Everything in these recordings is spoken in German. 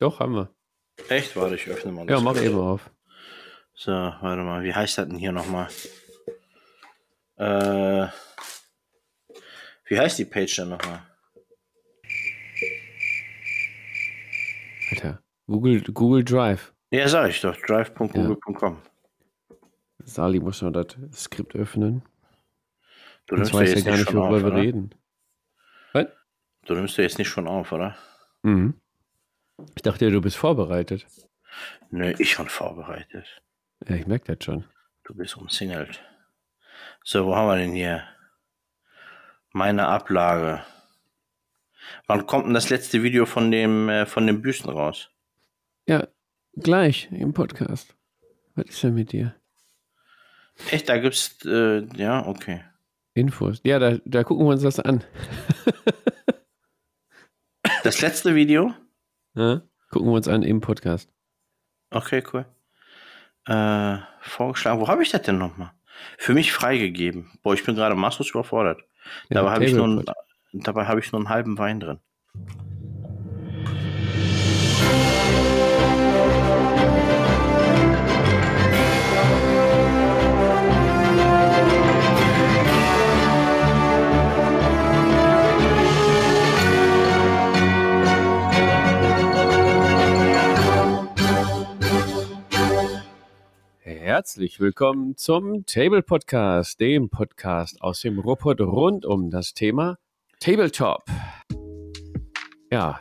Doch, haben wir. Echt? Warte, ich öffne mal Ja, mach eben auf. So, warte mal, wie heißt das denn hier nochmal? Äh, wie heißt die Page denn nochmal? Alter. Google, Google Drive. Ja, sag ich doch, drive.google.com. Sali muss noch das Skript öffnen. Du nimmst ja ja jetzt gar nicht schon auf, worüber wir oder? reden. Was? Du nimmst ja jetzt nicht schon auf, oder? Mhm. Ich dachte, du bist vorbereitet. Nö, ich schon vorbereitet. Ja, ich merke das schon. Du bist umsingelt. So, wo haben wir denn hier? Meine Ablage. Wann kommt denn das letzte Video von dem, äh, von dem Büsten raus? Ja, gleich im Podcast. Was ist denn mit dir? Echt, da gibt's, äh, ja, okay. Infos. Ja, da, da gucken wir uns das an. Das letzte Video? Ja? Gucken wir uns an im Podcast. Okay, cool. Äh, vorgeschlagen, wo habe ich das denn nochmal? Für mich freigegeben. Boah, ich bin gerade maßlos überfordert. Ja, dabei habe ich, nur einen- Tablepod. dabei hab ich nur einen halben Wein drin. Herzlich willkommen zum Table Podcast, dem Podcast aus dem Ruhrpott rund um das Thema Tabletop. Ja,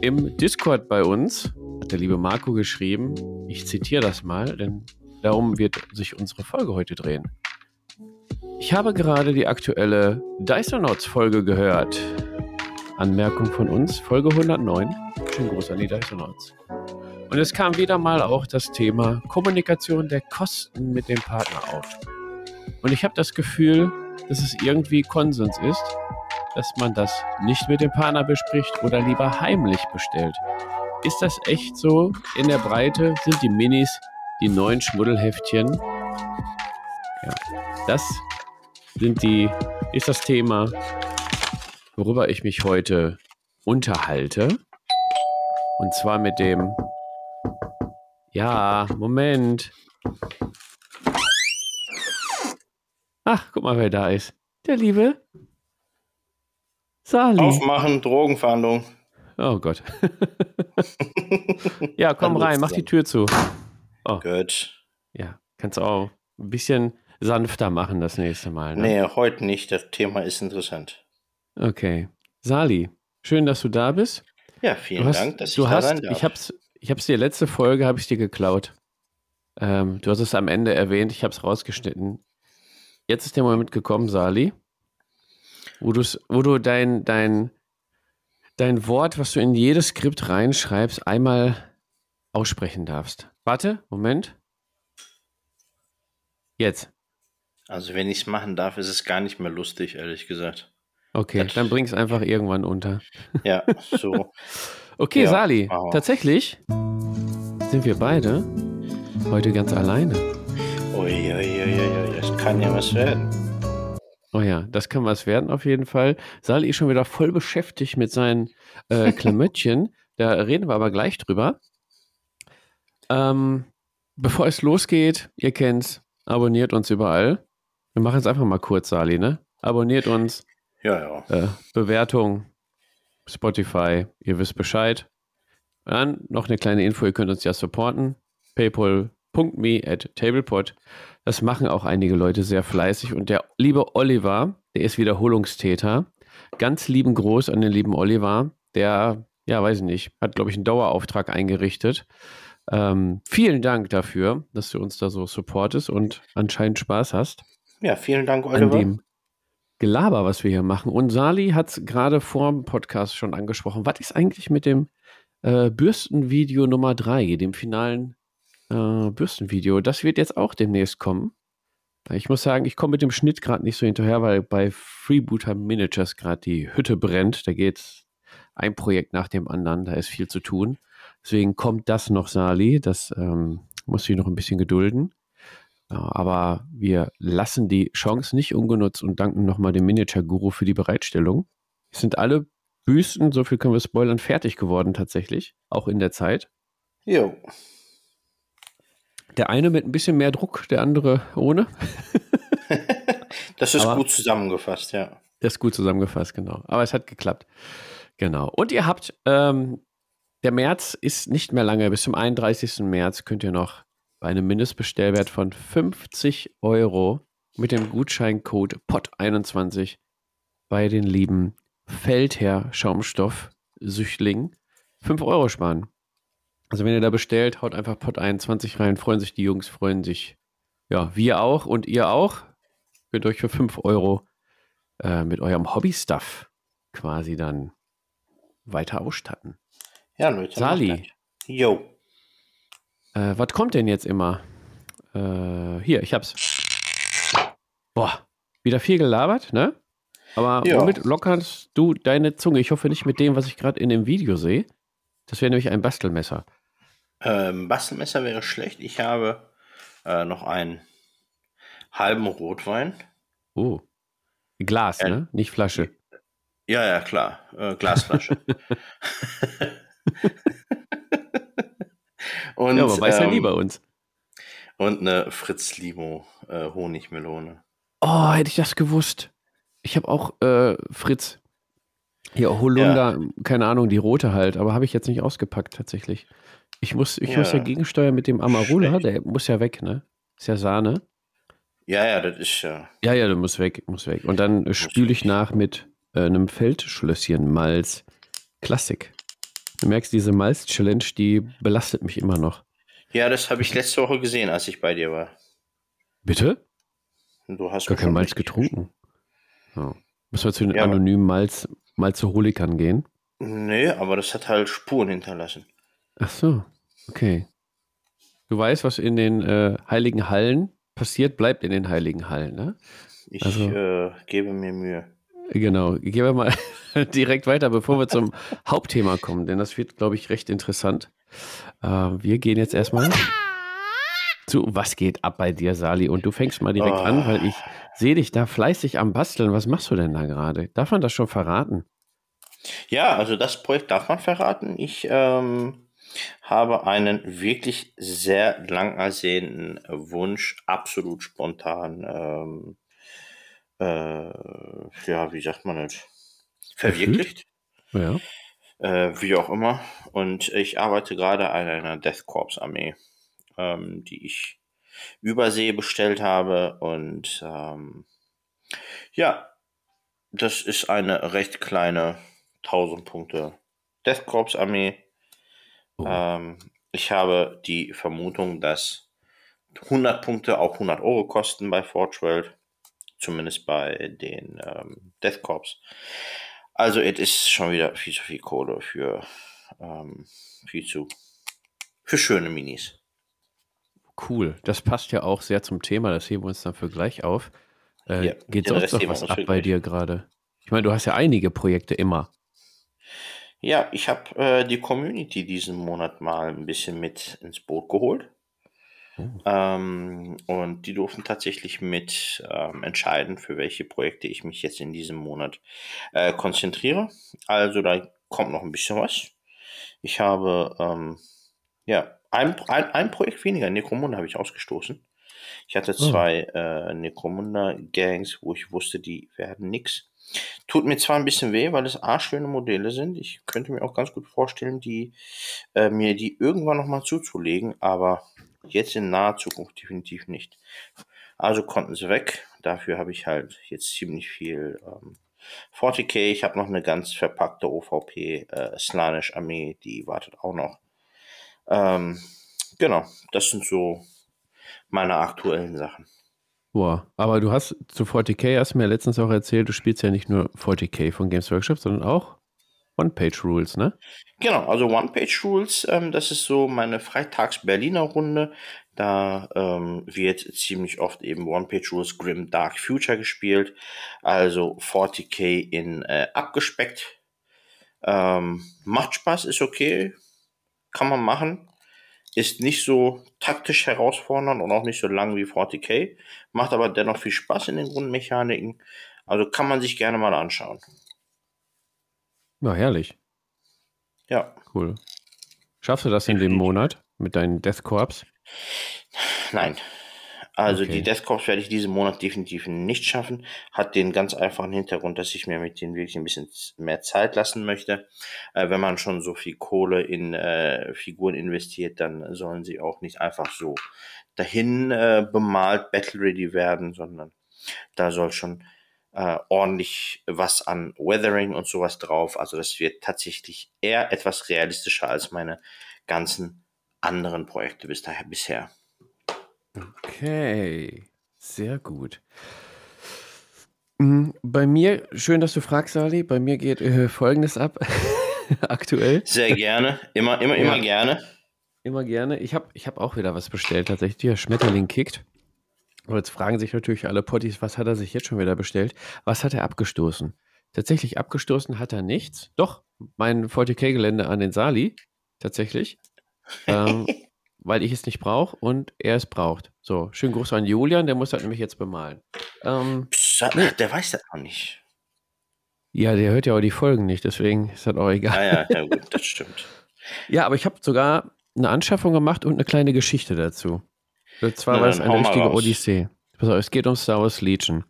im Discord bei uns hat der liebe Marco geschrieben, ich zitiere das mal, denn darum wird sich unsere Folge heute drehen. Ich habe gerade die aktuelle Dysonauts Folge gehört. Anmerkung von uns, Folge 109. Schönen Gruß an die Dysonauts. Und es kam wieder mal auch das Thema Kommunikation der Kosten mit dem Partner auf. Und ich habe das Gefühl, dass es irgendwie Konsens ist, dass man das nicht mit dem Partner bespricht oder lieber heimlich bestellt. Ist das echt so? In der Breite sind die Minis die neuen Schmuddelheftchen. Ja, das sind die, ist das Thema, worüber ich mich heute unterhalte. Und zwar mit dem ja, Moment. Ach, guck mal, wer da ist. Der liebe Sali. Aufmachen, Drogenfahndung. Oh Gott. ja, komm rein, mach die Tür zu. Oh, Gut. ja, kannst auch ein bisschen sanfter machen das nächste Mal. Ne? Nee, heute nicht. Das Thema ist interessant. Okay. Sali, schön, dass du da bist. Ja, vielen Du hast, Dank, dass du ich da hast, sein darf. ich hab's, ich hab's dir letzte Folge habe ich dir geklaut. Ähm, du hast es am Ende erwähnt, ich habe es rausgeschnitten. Jetzt ist der Moment gekommen, Sali, wo, wo du dein, dein, dein Wort, was du in jedes Skript reinschreibst, einmal aussprechen darfst. Warte, Moment. Jetzt. Also, wenn ich es machen darf, ist es gar nicht mehr lustig, ehrlich gesagt. Okay, Das- dann bring es einfach irgendwann unter. Ja, so. Okay, Ja, Sali, tatsächlich sind wir beide heute ganz alleine. Uiuiuiui, das kann ja was werden. Oh ja, das kann was werden auf jeden Fall. Sali ist schon wieder voll beschäftigt mit seinen äh, Klamöttchen. da reden wir aber gleich drüber. Ähm, bevor es losgeht, ihr kennt's, abonniert uns überall. Wir machen es einfach mal kurz, Sali, ne? Abonniert uns, Ja, ja. äh, Bewertung, Spotify, ihr wisst Bescheid. Dann noch eine kleine Info, ihr könnt uns ja supporten. paypal.me at tablepod. Das machen auch einige Leute sehr fleißig. Und der liebe Oliver, der ist Wiederholungstäter. Ganz lieben Gruß an den lieben Oliver. Der, ja, weiß ich nicht, hat, glaube ich, einen Dauerauftrag eingerichtet. Ähm, vielen Dank dafür, dass du uns da so supportest und anscheinend Spaß hast Ja, vielen Dank, an Oliver. dem Gelaber, was wir hier machen. Und Sali hat es gerade vor dem Podcast schon angesprochen. Was ist eigentlich mit dem äh, Bürstenvideo Nummer 3, dem finalen äh, Bürstenvideo? Das wird jetzt auch demnächst kommen. Ich muss sagen, ich komme mit dem Schnitt gerade nicht so hinterher, weil bei Freebooter Miniatures gerade die Hütte brennt. Da geht ein Projekt nach dem anderen. Da ist viel zu tun. Deswegen kommt das noch, Sali. Das ähm, muss ich noch ein bisschen gedulden. Ja, aber wir lassen die Chance nicht ungenutzt und danken nochmal dem Miniature Guru für die Bereitstellung. Es sind alle Büsten, so viel können wir spoilern, fertig geworden tatsächlich, auch in der Zeit. Jo. Der eine mit ein bisschen mehr Druck, der andere ohne. das ist Aber gut zusammengefasst, ja. Das ist gut zusammengefasst, genau. Aber es hat geklappt. Genau. Und ihr habt, ähm, der März ist nicht mehr lange. Bis zum 31. März könnt ihr noch bei einem Mindestbestellwert von 50 Euro mit dem Gutscheincode POT21 bei den lieben Feldherr Schaumstoff Süchtling 5 Euro sparen. Also wenn ihr da bestellt, haut einfach POT21 rein, freuen sich die Jungs, freuen sich, ja, wir auch und ihr auch. Könnt euch für 5 Euro äh, mit eurem Hobby-Stuff quasi dann weiter ausstatten. Ja, Leute. Sali. Jo. Äh, was kommt denn jetzt immer? Äh, hier, ich hab's. Boah, wieder viel gelabert, ne? Aber ja. womit lockerst du deine Zunge? Ich hoffe nicht mit dem, was ich gerade in dem Video sehe. Das wäre nämlich ein Bastelmesser. Ähm, Bastelmesser wäre schlecht. Ich habe äh, noch einen halben Rotwein. Oh. Glas, äh, ne? Nicht Flasche. Ja, ja, klar. Äh, Glasflasche. und, ja, aber weiß ähm, ja nie bei uns. Und eine Fritz Limo äh, Honigmelone. Oh, hätte ich das gewusst. Ich habe auch äh, Fritz. Hier Holunder, ja. keine Ahnung, die rote halt, aber habe ich jetzt nicht ausgepackt tatsächlich. Ich muss, ich ja. muss ja gegensteuern mit dem Amarula, der muss ja weg, ne? Ist ja Sahne. Ja, ja, das ist ja. Ja, ja, der muss weg, muss weg. Und dann spüle ich nach mit äh, einem Feldschlösschen Malz. Klassik. Du merkst, diese Malz-Challenge, die belastet mich immer noch. Ja, das habe ich letzte Woche gesehen, als ich bei dir war. Bitte? Du hast gar kein Malz getrunken. Ja. Müssen wir zu den ja, anonymen Malz, Malzeholikern gehen? Nee, aber das hat halt Spuren hinterlassen. Ach so, okay. Du weißt, was in den äh, heiligen Hallen passiert, bleibt in den heiligen Hallen, ne? Ich also, äh, gebe mir Mühe. Genau, gehen wir mal direkt weiter, bevor wir zum Hauptthema kommen, denn das wird, glaube ich, recht interessant. Äh, wir gehen jetzt erstmal zu Was geht ab bei dir, Sali? Und du fängst mal direkt oh. an, weil ich sehe dich da fleißig am Basteln. Was machst du denn da gerade? Darf man das schon verraten? Ja, also das Projekt darf man verraten. Ich ähm, habe einen wirklich sehr lang ersehnten Wunsch, absolut spontan ähm, äh, ja, wie sagt man das, verwirklicht. Ja. Äh, wie auch immer. Und ich arbeite gerade an einer Death Corps Armee, ähm, die ich übersee bestellt habe. Und ähm, ja, das ist eine recht kleine 1000 Punkte Death Corps Armee. Oh. Ähm, ich habe die Vermutung, dass 100 Punkte auch 100 Euro kosten bei Forge World zumindest bei den ähm, Death Corps. Also es ist schon wieder viel zu viel Kohle für ähm, viel zu für schöne Minis. Cool, das passt ja auch sehr zum Thema, das heben wir uns dann für gleich auf. Äh, ja, geht sonst noch was ab bei dir gerade? Ich meine, du hast ja einige Projekte immer. Ja, ich habe äh, die Community diesen Monat mal ein bisschen mit ins Boot geholt. Oh. Ähm, und die durften tatsächlich mit ähm, entscheiden, für welche Projekte ich mich jetzt in diesem Monat äh, konzentriere. Also da kommt noch ein bisschen was. Ich habe ähm, ja ein, ein, ein Projekt weniger, Necromunda habe ich ausgestoßen. Ich hatte oh. zwei oh. äh, Necromunda-Gangs, wo ich wusste, die werden nix. Tut mir zwar ein bisschen weh, weil es arschschöne Modelle sind. Ich könnte mir auch ganz gut vorstellen, die äh, mir die irgendwann nochmal zuzulegen, aber Jetzt in naher Zukunft definitiv nicht. Also konnten sie weg. Dafür habe ich halt jetzt ziemlich viel ähm, 40k. Ich habe noch eine ganz verpackte OVP äh, Slanish Armee, die wartet auch noch. Ähm, genau, das sind so meine aktuellen Sachen. Boah, aber du hast zu 40k, hast du mir letztens auch erzählt, du spielst ja nicht nur 40k von Games Workshop, sondern auch One-Page-Rules, ne? Genau, also One-Page-Rules, ähm, das ist so meine Freitags-Berliner Runde. Da ähm, wird ziemlich oft eben One-Page-Rules Grim Dark Future gespielt. Also 40k in äh, abgespeckt. Ähm, macht Spaß, ist okay. Kann man machen. Ist nicht so taktisch herausfordernd und auch nicht so lang wie 40k. Macht aber dennoch viel Spaß in den Grundmechaniken. Also kann man sich gerne mal anschauen. Ja, herrlich. Ja. Cool. Schaffst du das in dem Monat mit deinen Death Corps? Nein. Also Okay. die Death Corps werde ich diesen Monat definitiv nicht schaffen. Hat den ganz einfachen Hintergrund, dass ich mir mit denen wirklich ein bisschen mehr Zeit lassen möchte. Äh, wenn man schon so viel Kohle in äh, Figuren investiert, dann sollen sie auch nicht einfach so dahin äh, bemalt, battle ready werden, sondern da soll schon äh, ordentlich was an Weathering und sowas drauf. Also das wird tatsächlich eher etwas realistischer als meine ganzen anderen Projekte bis daher bisher. Okay, sehr gut. Mm, Bei mir, schön, dass du fragst, Sali. Bei mir geht äh, Folgendes ab. Aktuell. Sehr gerne, immer, immer, Ja. immer gerne. Immer gerne. Ich habe ich hab auch wieder was bestellt, tatsächlich. Der Schmetterling kickt. Und jetzt fragen sich natürlich alle Potties, was hat er sich jetzt schon wieder bestellt? Was hat er abgestoßen? Tatsächlich abgestoßen hat er nichts. Doch, mein 40k-Gelände an den Sali. Tatsächlich. ähm, weil ich es nicht brauche und er es braucht. So, schönen Gruß an Julian, der muss das nämlich jetzt bemalen. Ähm, Psst, der weiß das noch nicht. ja, der hört ja auch die Folgen nicht, deswegen ist das auch egal. Ah ja, ja gut, das stimmt. Ja, aber ich habe sogar eine Anschaffung gemacht und eine kleine Geschichte dazu. Und zwar war es eine richtige. Odyssee. Pass auf, es geht um Star Wars Legion.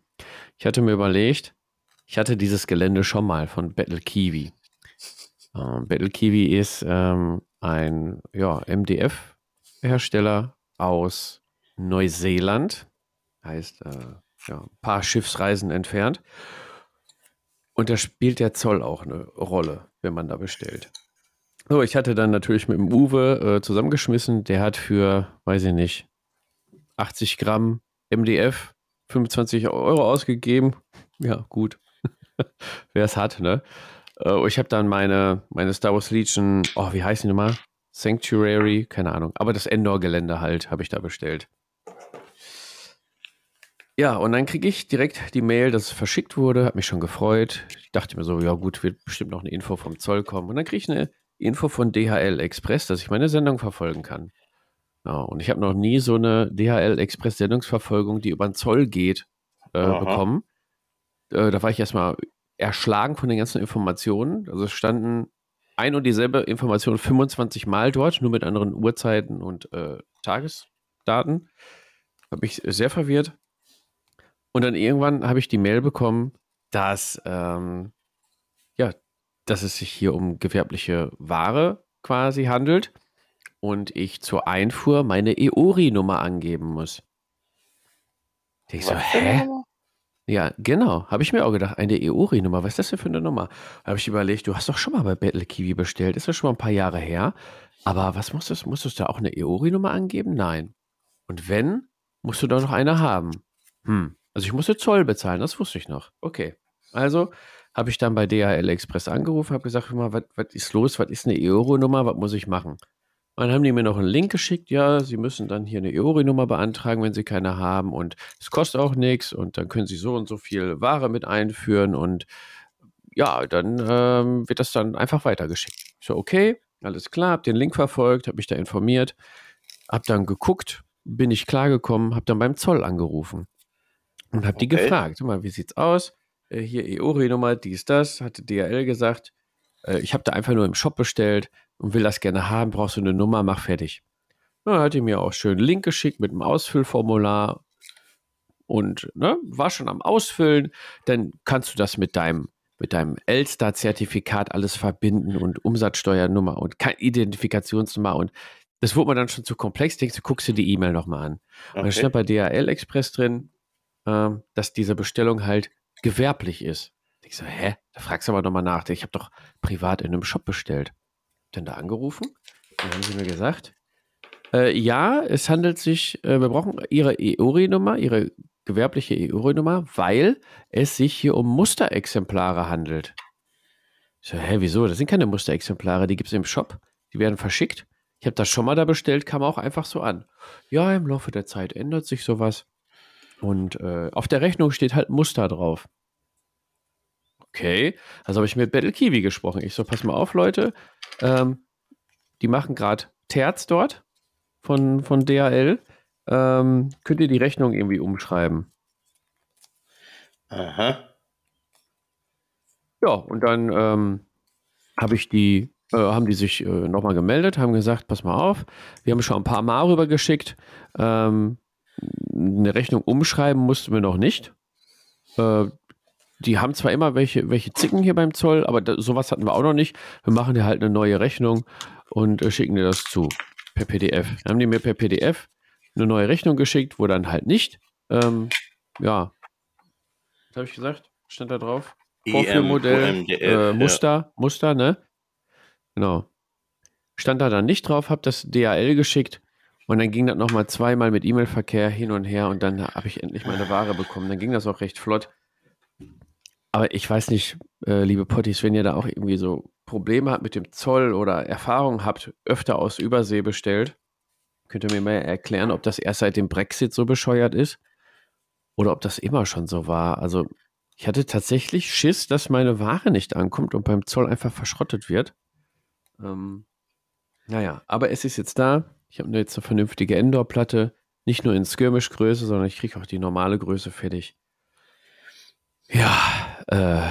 Ich hatte mir überlegt, ich hatte dieses Gelände schon mal von Battle Kiwi. Ähm, Battle Kiwi ist ähm, ein ja, MDF-Hersteller aus Neuseeland. Heißt, äh, ja, ein paar Schiffsreisen entfernt. Und da spielt der Zoll auch eine Rolle, wenn man da bestellt. So, ich hatte dann natürlich mit dem Uwe äh, zusammengeschmissen. Der hat für, weiß ich nicht, 80 Gramm MDF 25 Euro ausgegeben. Ja, gut. Wer es hat, ne? Äh, ich habe dann meine, meine Star Wars Legion, oh, wie heißt die nochmal? Sanctuary, keine Ahnung. Aber das Endor-Gelände halt, habe ich da bestellt. Ja, und dann kriege ich direkt die Mail, dass es verschickt wurde, hat mich schon gefreut. Ich dachte mir so, ja gut, wird bestimmt noch eine Info vom Zoll kommen. Und dann kriege ich eine Info von DHL Express, dass ich meine Sendung verfolgen kann. Ja, und ich habe noch nie so eine DHL Express Sendungsverfolgung, die über den Zoll geht, äh, bekommen. Äh, da war ich erstmal erschlagen von den ganzen Informationen. Also es standen ein und dieselbe Information 25 Mal dort, nur mit anderen Uhrzeiten und äh, Tagesdaten. Habe mich sehr verwirrt. Und dann irgendwann habe ich die Mail bekommen, dass, ähm, ja, dass es sich hier um gewerbliche Ware quasi handelt und ich zur Einfuhr meine EORI-Nummer angeben muss. Ich so, hä? Ja, genau. Habe ich mir auch gedacht, eine EORI-Nummer. Was ist das denn für eine Nummer? Habe ich überlegt, du hast doch schon mal bei Battle Kiwi bestellt. Ist das schon mal ein paar Jahre her? Aber was musstest, musstest du da auch eine EORI-Nummer angeben? Nein. Und wenn, musst du doch noch eine haben. Hm. Also ich musste Zoll bezahlen, das wusste ich noch. Okay. Also habe ich dann bei DHL Express angerufen, habe gesagt, mal, was ist los? Was ist eine EORI-Nummer? Was muss ich machen? Und dann haben die mir noch einen Link geschickt, ja, Sie müssen dann hier eine EORI-Nummer beantragen, wenn Sie keine haben. Und es kostet auch nichts und dann können Sie so und so viel Ware mit einführen. Und ja, dann ähm, wird das dann einfach weitergeschickt. Ich so, okay, alles klar, hab den Link verfolgt, habe mich da informiert, hab dann geguckt, bin ich klargekommen, hab dann beim Zoll angerufen und hab die Okay. gefragt, sag mal, wie sieht's aus? Äh, hier EORI-Nummer, dies, das, hatte DHL gesagt. Äh, ich habe da einfach nur im Shop bestellt und will das gerne haben, brauchst du eine Nummer, mach fertig. Ja, hat die mir auch schön einen Link geschickt mit einem Ausfüllformular und ne, war schon am Ausfüllen. Dann kannst du das mit deinem, mit deinem Elster-Zertifikat alles verbinden und Umsatzsteuernummer und keine Identifikationsnummer und das wurde mir dann schon zu komplex. Denkst du, guckst dir die E-Mail nochmal an. Und da stand bei DHL Express drin, ähm, dass diese Bestellung halt gewerblich ist. Ich so, hä? Da fragst du aber nochmal nach. Ich habe doch privat in einem Shop bestellt. Dann da angerufen. Dann haben sie mir gesagt, äh, ja, es handelt sich, äh, wir brauchen Ihre EORI-Nummer, Ihre gewerbliche EORI-Nummer, weil es sich hier um Musterexemplare handelt. Ich so, hä, wieso? Das sind keine Musterexemplare, die gibt es im Shop, die werden verschickt. Ich habe das schon mal da bestellt, kam auch einfach so an. Ja, im Laufe der Zeit ändert sich sowas. Und äh, auf der Rechnung steht halt Muster drauf. Okay, also habe ich mit Battle Kiwi gesprochen. Ich so, pass mal auf, Leute. Ähm, die machen gerade Terz dort von, von DHL. Ähm, könnt ihr die Rechnung irgendwie umschreiben? Aha. Ja, und dann ähm, habe ich die, äh, haben die sich äh, nochmal gemeldet, haben gesagt, pass mal auf, wir haben schon ein paar Mal rübergeschickt. Ähm, eine Rechnung umschreiben mussten wir noch nicht. Äh, die haben zwar immer welche, welche Zicken hier beim Zoll, aber da, sowas hatten wir auch noch nicht. Wir machen dir halt eine neue Rechnung und äh, schicken dir das zu per PDF. Dann haben die mir per PDF eine neue Rechnung geschickt, wo dann halt nicht, ähm, ja, was habe ich gesagt? Stand da drauf? Vorführmodell, äh, Muster, ja. Muster, ne? Genau. Stand da dann nicht drauf, habe das DHL geschickt und dann ging das nochmal zweimal mit E-Mail-Verkehr hin und her und dann habe ich endlich meine Ware bekommen. Dann ging das auch recht flott. Aber ich weiß nicht, äh, liebe Potties, wenn ihr da auch irgendwie so Probleme habt mit dem Zoll oder Erfahrungen habt, öfter aus Übersee bestellt, könnt ihr mir mal erklären, ob das erst seit dem Brexit so bescheuert ist oder ob das immer schon so war. Also ich hatte tatsächlich Schiss, dass meine Ware nicht ankommt und beim Zoll einfach verschrottet wird. Ähm, naja, aber es ist jetzt da. Ich habe jetzt eine vernünftige Indoor-Platte. Nicht nur in Skirmish-Größe, sondern ich kriege auch die normale Größe fertig. Ja, äh,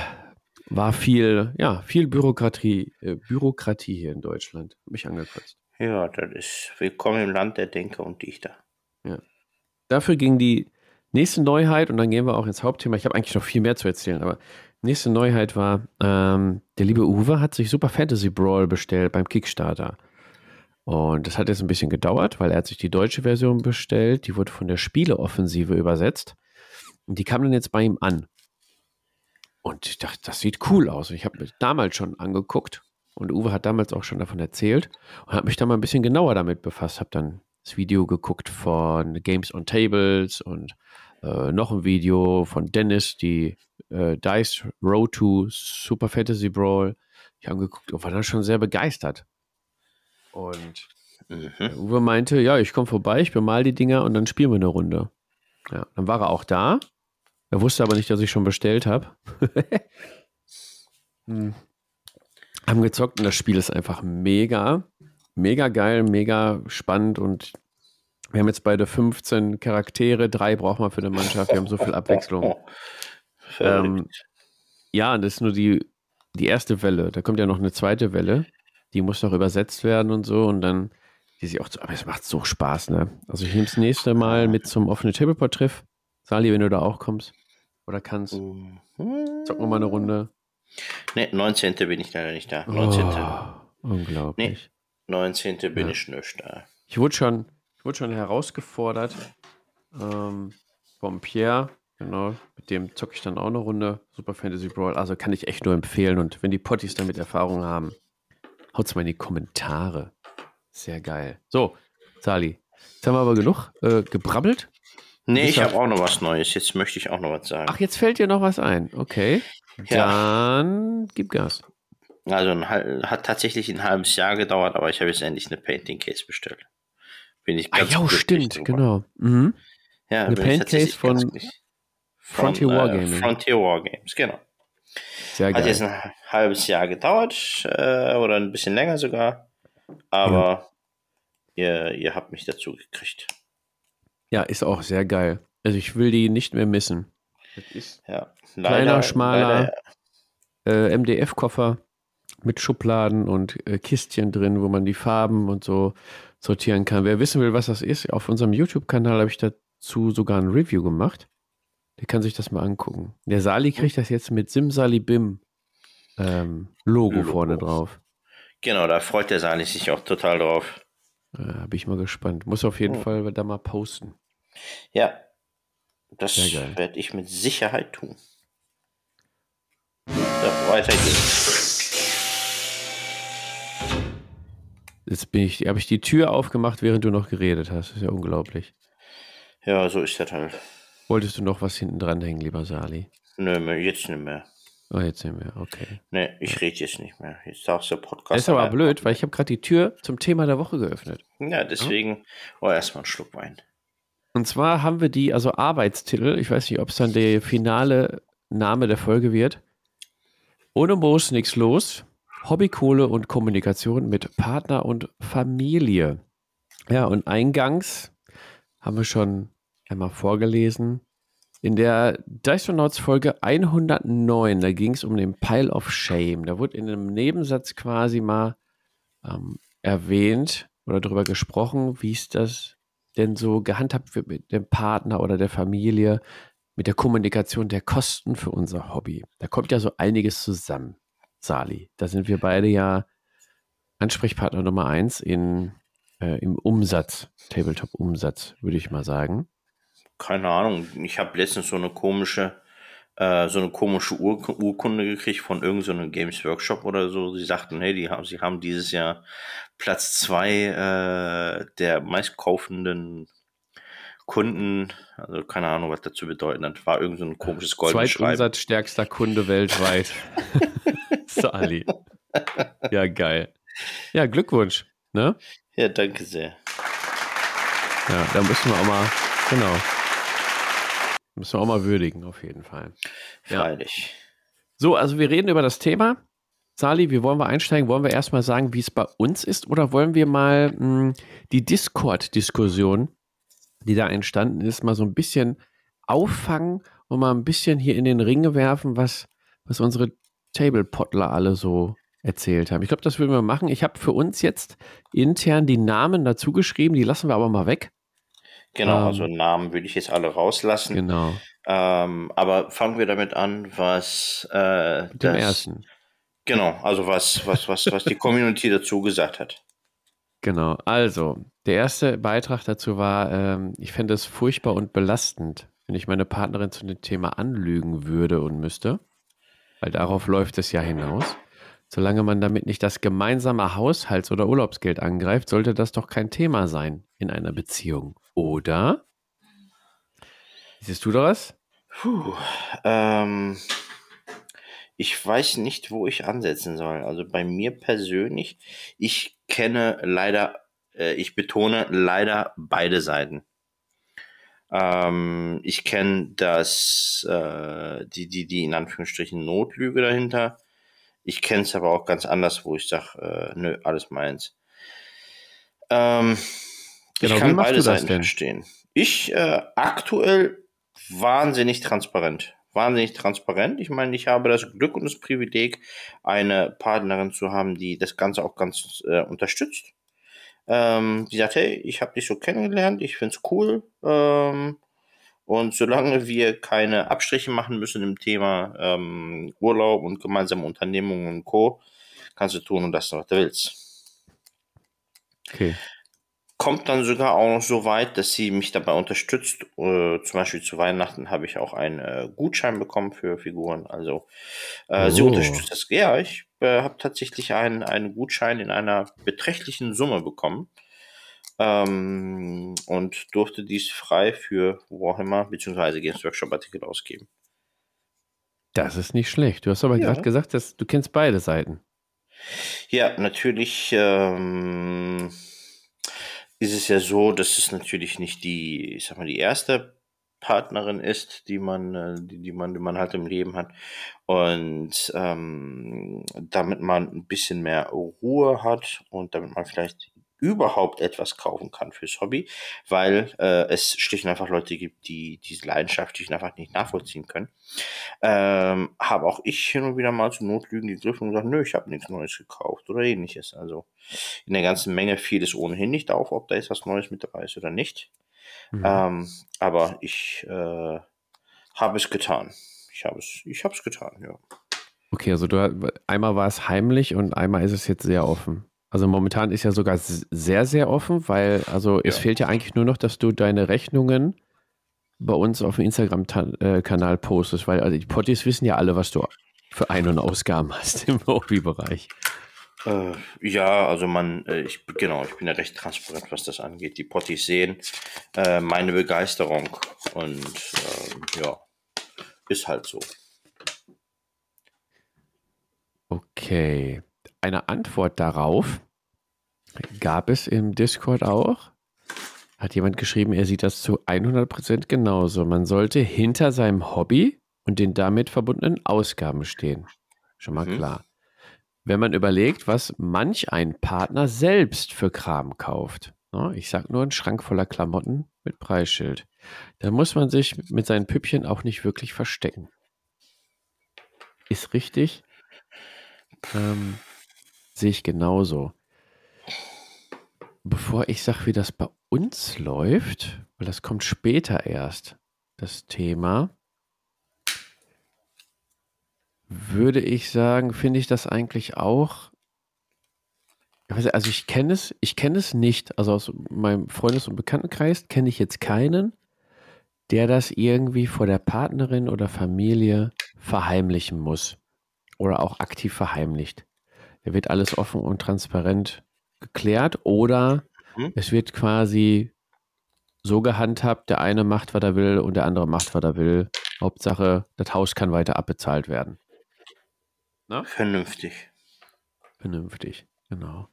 war viel, ja, viel Bürokratie, äh, Bürokratie hier in Deutschland. Mich angekotzt. Ja, das ist willkommen im Land der Denker und Dichter. Ja. Dafür ging die nächste Neuheit, und dann gehen wir auch ins Hauptthema. Ich habe eigentlich noch viel mehr zu erzählen, aber nächste Neuheit war, ähm, der liebe Uwe hat sich Super Fantasy Brawl bestellt beim Kickstarter. Und das hat jetzt ein bisschen gedauert, weil er hat sich die deutsche Version bestellt. Die wurde von der Spieleoffensive übersetzt. Und die kam dann jetzt bei ihm an. Und ich dachte, das sieht cool aus. Und ich habe mich damals schon angeguckt. Und Uwe hat damals auch schon davon erzählt. Und habe mich dann mal ein bisschen genauer damit befasst. Habe dann das Video geguckt von Games on Tables und äh, noch ein Video von Dennis, die äh, Dice Road to Super Fantasy Brawl. Ich habe geguckt und war dann schon sehr begeistert. Und mhm. Uwe meinte, ja, ich komme vorbei, ich bemal die Dinger und dann spielen wir eine Runde. Ja, dann war er auch da. Er wusste aber nicht, dass ich schon bestellt habe. hm. Haben gezockt und das Spiel ist einfach mega, mega geil, mega spannend und wir haben jetzt beide 15 Charaktere, drei braucht man für eine Mannschaft, wir haben so viel Abwechslung. ähm, ja, und das ist nur die, die erste Welle. Da kommt ja noch eine zweite Welle. Die muss noch übersetzt werden und so und dann die sich auch zu, aber es macht so Spaß, ne? Also ich nehme das nächste Mal mit zum offenen Tableport-Treff. Sali, wenn du da auch kommst oder kannst. Mhm. Zocken wir mal eine Runde. Ne, 19. bin ich leider nicht da. 19. Oh, unglaublich. Nee, 19. bin ja. ich nicht da. Ich wurde schon, ich wurde schon herausgefordert ähm, vom Pierre. Genau, mit dem zocke ich dann auch eine Runde. Super Fantasy Brawl. Also kann ich echt nur empfehlen. Und wenn die Potties damit Erfahrung haben, haut's mal in die Kommentare. Sehr geil. So, Sali, jetzt haben wir aber genug äh, gebrabbelt. Nee, ich habe auch noch was Neues. Jetzt möchte ich auch noch was sagen. Ach, jetzt fällt dir noch was ein. Okay. Ja. Dann gib Gas. Also hat tatsächlich ein halbes Jahr gedauert, aber ich habe jetzt endlich eine Painting Case bestellt. Bin ich ganz Ah, ja, stimmt, drüber. genau. Mhm. Ja, eine Paint Case von, von Frontier äh, Wargames. Frontier Wargames, genau. Sehr geil. Hat jetzt ein halbes Jahr gedauert äh, oder ein bisschen länger sogar, aber ja. ihr, ihr habt mich dazu gekriegt. Ja, ist auch sehr geil. Also ich will die nicht mehr missen. Ja, leider, kleiner, schmaler äh, MDF-Koffer mit Schubladen und äh, Kistchen drin, wo man die Farben und so sortieren kann. Wer wissen will, was das ist, auf unserem YouTube-Kanal habe ich dazu sogar ein Review gemacht. Der kann sich das mal angucken. Der Sali kriegt das jetzt mit Simsalibim ähm, Logo, Logo, vorne drauf. Genau, da freut der Sali sich auch total drauf. Äh, bin ich mal gespannt. Muss auf jeden oh. Fall da mal posten. Ja, das werde ich mit Sicherheit tun. Ja, weiter geht's. Jetzt bin ich, habe ich die Tür aufgemacht, während du noch geredet hast. Das ist ja unglaublich. Ja, so ist das halt. Wolltest du noch was hinten dran hängen, lieber Sali? Nö, jetzt nicht mehr. Oh, jetzt nicht mehr, okay. Nee, ich rede jetzt nicht mehr. Jetzt darfst du Podcast. Das ist aber blöd, weil ich habe gerade die Tür zum Thema der Woche geöffnet. Ja, deswegen. Oh, erstmal einen Schluck Wein. Und zwar haben wir die, also Arbeitstitel, ich weiß nicht, ob es dann der finale Name der Folge wird. Ohne Moos nichts los. Hobbykohle und Kommunikation mit Partner und Familie. Ja, und eingangs haben wir schon einmal vorgelesen. In der Dysonauts Folge 109, da ging es um den Pile of Shame. Da wurde in einem Nebensatz quasi mal ähm, erwähnt oder darüber gesprochen, wie es das denn so gehandhabt wird mit dem Partner oder der Familie, mit der Kommunikation der Kosten für unser Hobby. Da kommt ja so einiges zusammen, Sali. Da sind wir beide ja Ansprechpartner Nummer eins in, äh, im Umsatz, Tabletop-Umsatz, würde ich mal sagen keine Ahnung, ich habe letztens so eine komische, äh, so eine komische Ur Urkunde gekriegt von irgendeinem so Games Workshop oder so. Sie sagten, hey, die haben, sie haben dieses Jahr Platz zwei äh, der meistkaufenden Kunden, also keine Ahnung, was dazu bedeutet hat, war irgend so ein komisches goldenes Zweitumsatzstärkster Kunde weltweit. Sali. Ja, geil. Ja, Glückwunsch. Ne? Ja, danke sehr. Ja, da müssen wir auch mal, genau. Müssen wir auch mal würdigen, auf jeden Fall. Freilich. Ja. So, also wir reden über das Thema. Sali, wie wollen wir einsteigen? Wollen wir erstmal sagen, wie es bei uns ist oder wollen wir mal mh, hm, die Discord-Diskussion, die da entstanden ist, mal so ein bisschen auffangen und mal ein bisschen hier in den Ringe werfen, was, was unsere Table-Pottler alle so erzählt haben. Ich glaube, das würden wir machen. Ich habe für uns jetzt intern die Namen dazu geschrieben, die lassen wir aber mal weg. Genau, ähm, also Namen würde ich jetzt alle rauslassen. Genau. Ähm, aber fangen wir damit an, was äh, Mit dem ersten. Genau, also was, was, was, was die Community dazu gesagt hat. Genau, also der erste Beitrag dazu war, ähm, ich fände es furchtbar und belastend, wenn ich meine Partnerin zu dem Thema anlügen würde und müsste, weil darauf läuft es ja hinaus. Solange man damit nicht das gemeinsame Haushalts- oder Urlaubsgeld angreift, sollte das doch kein Thema sein in einer Beziehung. Oder? Siehst du das? Puh, ähm, ich weiß nicht, wo ich ansetzen soll. Also bei mir persönlich, ich kenne leider, äh, ich betone leider beide Seiten. Ähm, ich kenne das, äh, die, die, die in Anführungsstrichen Notlüge dahinter. Ich kenne es aber auch ganz anders, wo ich sage, äh, nö, alles meins. Ähm, genau, ich kann beide Seiten verstehen. Ich äh, aktuell wahnsinnig transparent. Wahnsinnig transparent. Ich meine, ich habe das Glück und das Privileg, eine Partnerin zu haben, die das Ganze auch ganz äh, unterstützt. Ähm, die sagt, hey, ich habe dich so kennengelernt, ich finde es cool. Ähm, und solange wir keine Abstriche machen müssen im Thema ähm, Urlaub und gemeinsame Unternehmungen und Co., kannst du tun und das, was du willst. Okay. Kommt dann sogar auch noch so weit, dass sie mich dabei unterstützt. Äh, zum Beispiel zu Weihnachten habe ich auch einen äh, Gutschein bekommen für Figuren. Also äh, oh. sie unterstützt das. Ja, ich äh, habe tatsächlich einen, einen Gutschein in einer beträchtlichen Summe bekommen ähm, und durfte dies frei für Warhammer bzw. Games Workshop Artikel ausgeben. Das ist nicht schlecht. Du hast aber ja. gerade gesagt, dass du kennst beide Seiten. Ja, natürlich ähm, ist es ja so, dass es natürlich nicht die, ich sag mal, die erste Partnerin ist, die man, äh, die, die man, die man halt im Leben hat. Und ähm, damit man ein bisschen mehr Ruhe hat und damit man vielleicht überhaupt etwas kaufen kann fürs Hobby, weil äh, es schlicht und einfach Leute gibt, die diese Leidenschaft schlicht einfach nicht nachvollziehen können. Ähm, habe auch ich hin und wieder mal zu Notlügen gegriffen und gesagt, nö, ich habe nichts Neues gekauft oder ähnliches. Also in der ganzen Menge fiel es ohnehin nicht auf, ob da jetzt was Neues mit dabei ist oder nicht. Mhm. Ähm, aber ich äh, habe es getan. Ich habe es, ich habe es getan, ja. Okay, also du, einmal war es heimlich und einmal ist es jetzt sehr offen. Also momentan ist ja sogar sehr, sehr offen, weil also ja. es fehlt ja eigentlich nur noch, dass du deine Rechnungen bei uns auf dem Instagram-Kanal postest, weil also die Potties wissen ja alle, was du für Ein- und Ausgaben hast im Hobbybereich. Äh, ja, also man, äh, ich genau, ich bin ja recht transparent, was das angeht. Die Potties sehen äh, meine Begeisterung und ähm, ja, ist halt so. Okay eine Antwort darauf gab es im Discord auch. Hat jemand geschrieben, er sieht das zu 100% genauso. Man sollte hinter seinem Hobby und den damit verbundenen Ausgaben stehen. Schon mal mhm. klar. Wenn man überlegt, was manch ein Partner selbst für Kram kauft. Ne? Ich sag nur einen Schrank voller Klamotten mit Preisschild. Da muss man sich mit seinen Püppchen auch nicht wirklich verstecken. Ist richtig. Ähm, sehe ich genauso. Bevor ich sage, wie das bei uns läuft, weil das kommt später erst, das Thema, würde ich sagen, finde ich das eigentlich auch. Also ich kenne es, ich kenne es nicht. Also aus meinem Freundes- und Bekanntenkreis kenne ich jetzt keinen, der das irgendwie vor der Partnerin oder Familie verheimlichen muss. Oder auch aktiv verheimlicht. Da wird alles offen und transparent geklärt oder mhm. es wird quasi so gehandhabt, der eine macht, was er will und der andere macht, was er will. Hauptsache, das Haus kann weiter abbezahlt werden. Na? Vernünftig. Vernünftig, genau.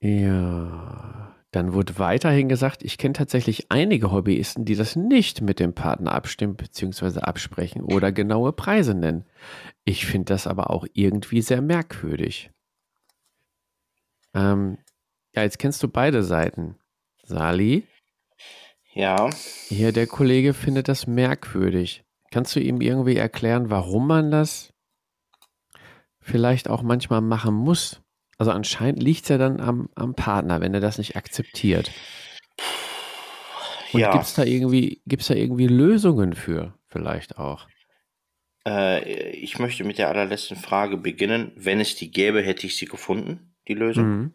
Ja. Dann wurde weiterhin gesagt, ich kenne tatsächlich einige Hobbyisten, die das nicht mit dem Partner abstimmen bzw. absprechen oder genaue Preise nennen. Ich finde das aber auch irgendwie sehr merkwürdig. Ähm, ja, jetzt kennst du beide Seiten. Sali? Ja. Hier, der Kollege findet das merkwürdig. Kannst du ihm irgendwie erklären, warum man das vielleicht auch manchmal machen muss? Also anscheinend liegt es ja dann am, am Partner, wenn er das nicht akzeptiert. Und ja. gibt es da, irgendwie, da irgendwie Lösungen für, vielleicht auch? Äh, ich möchte mit der allerletzten Frage beginnen. Wenn es die gäbe, hätte ich sie gefunden, die Lösung. Mhm.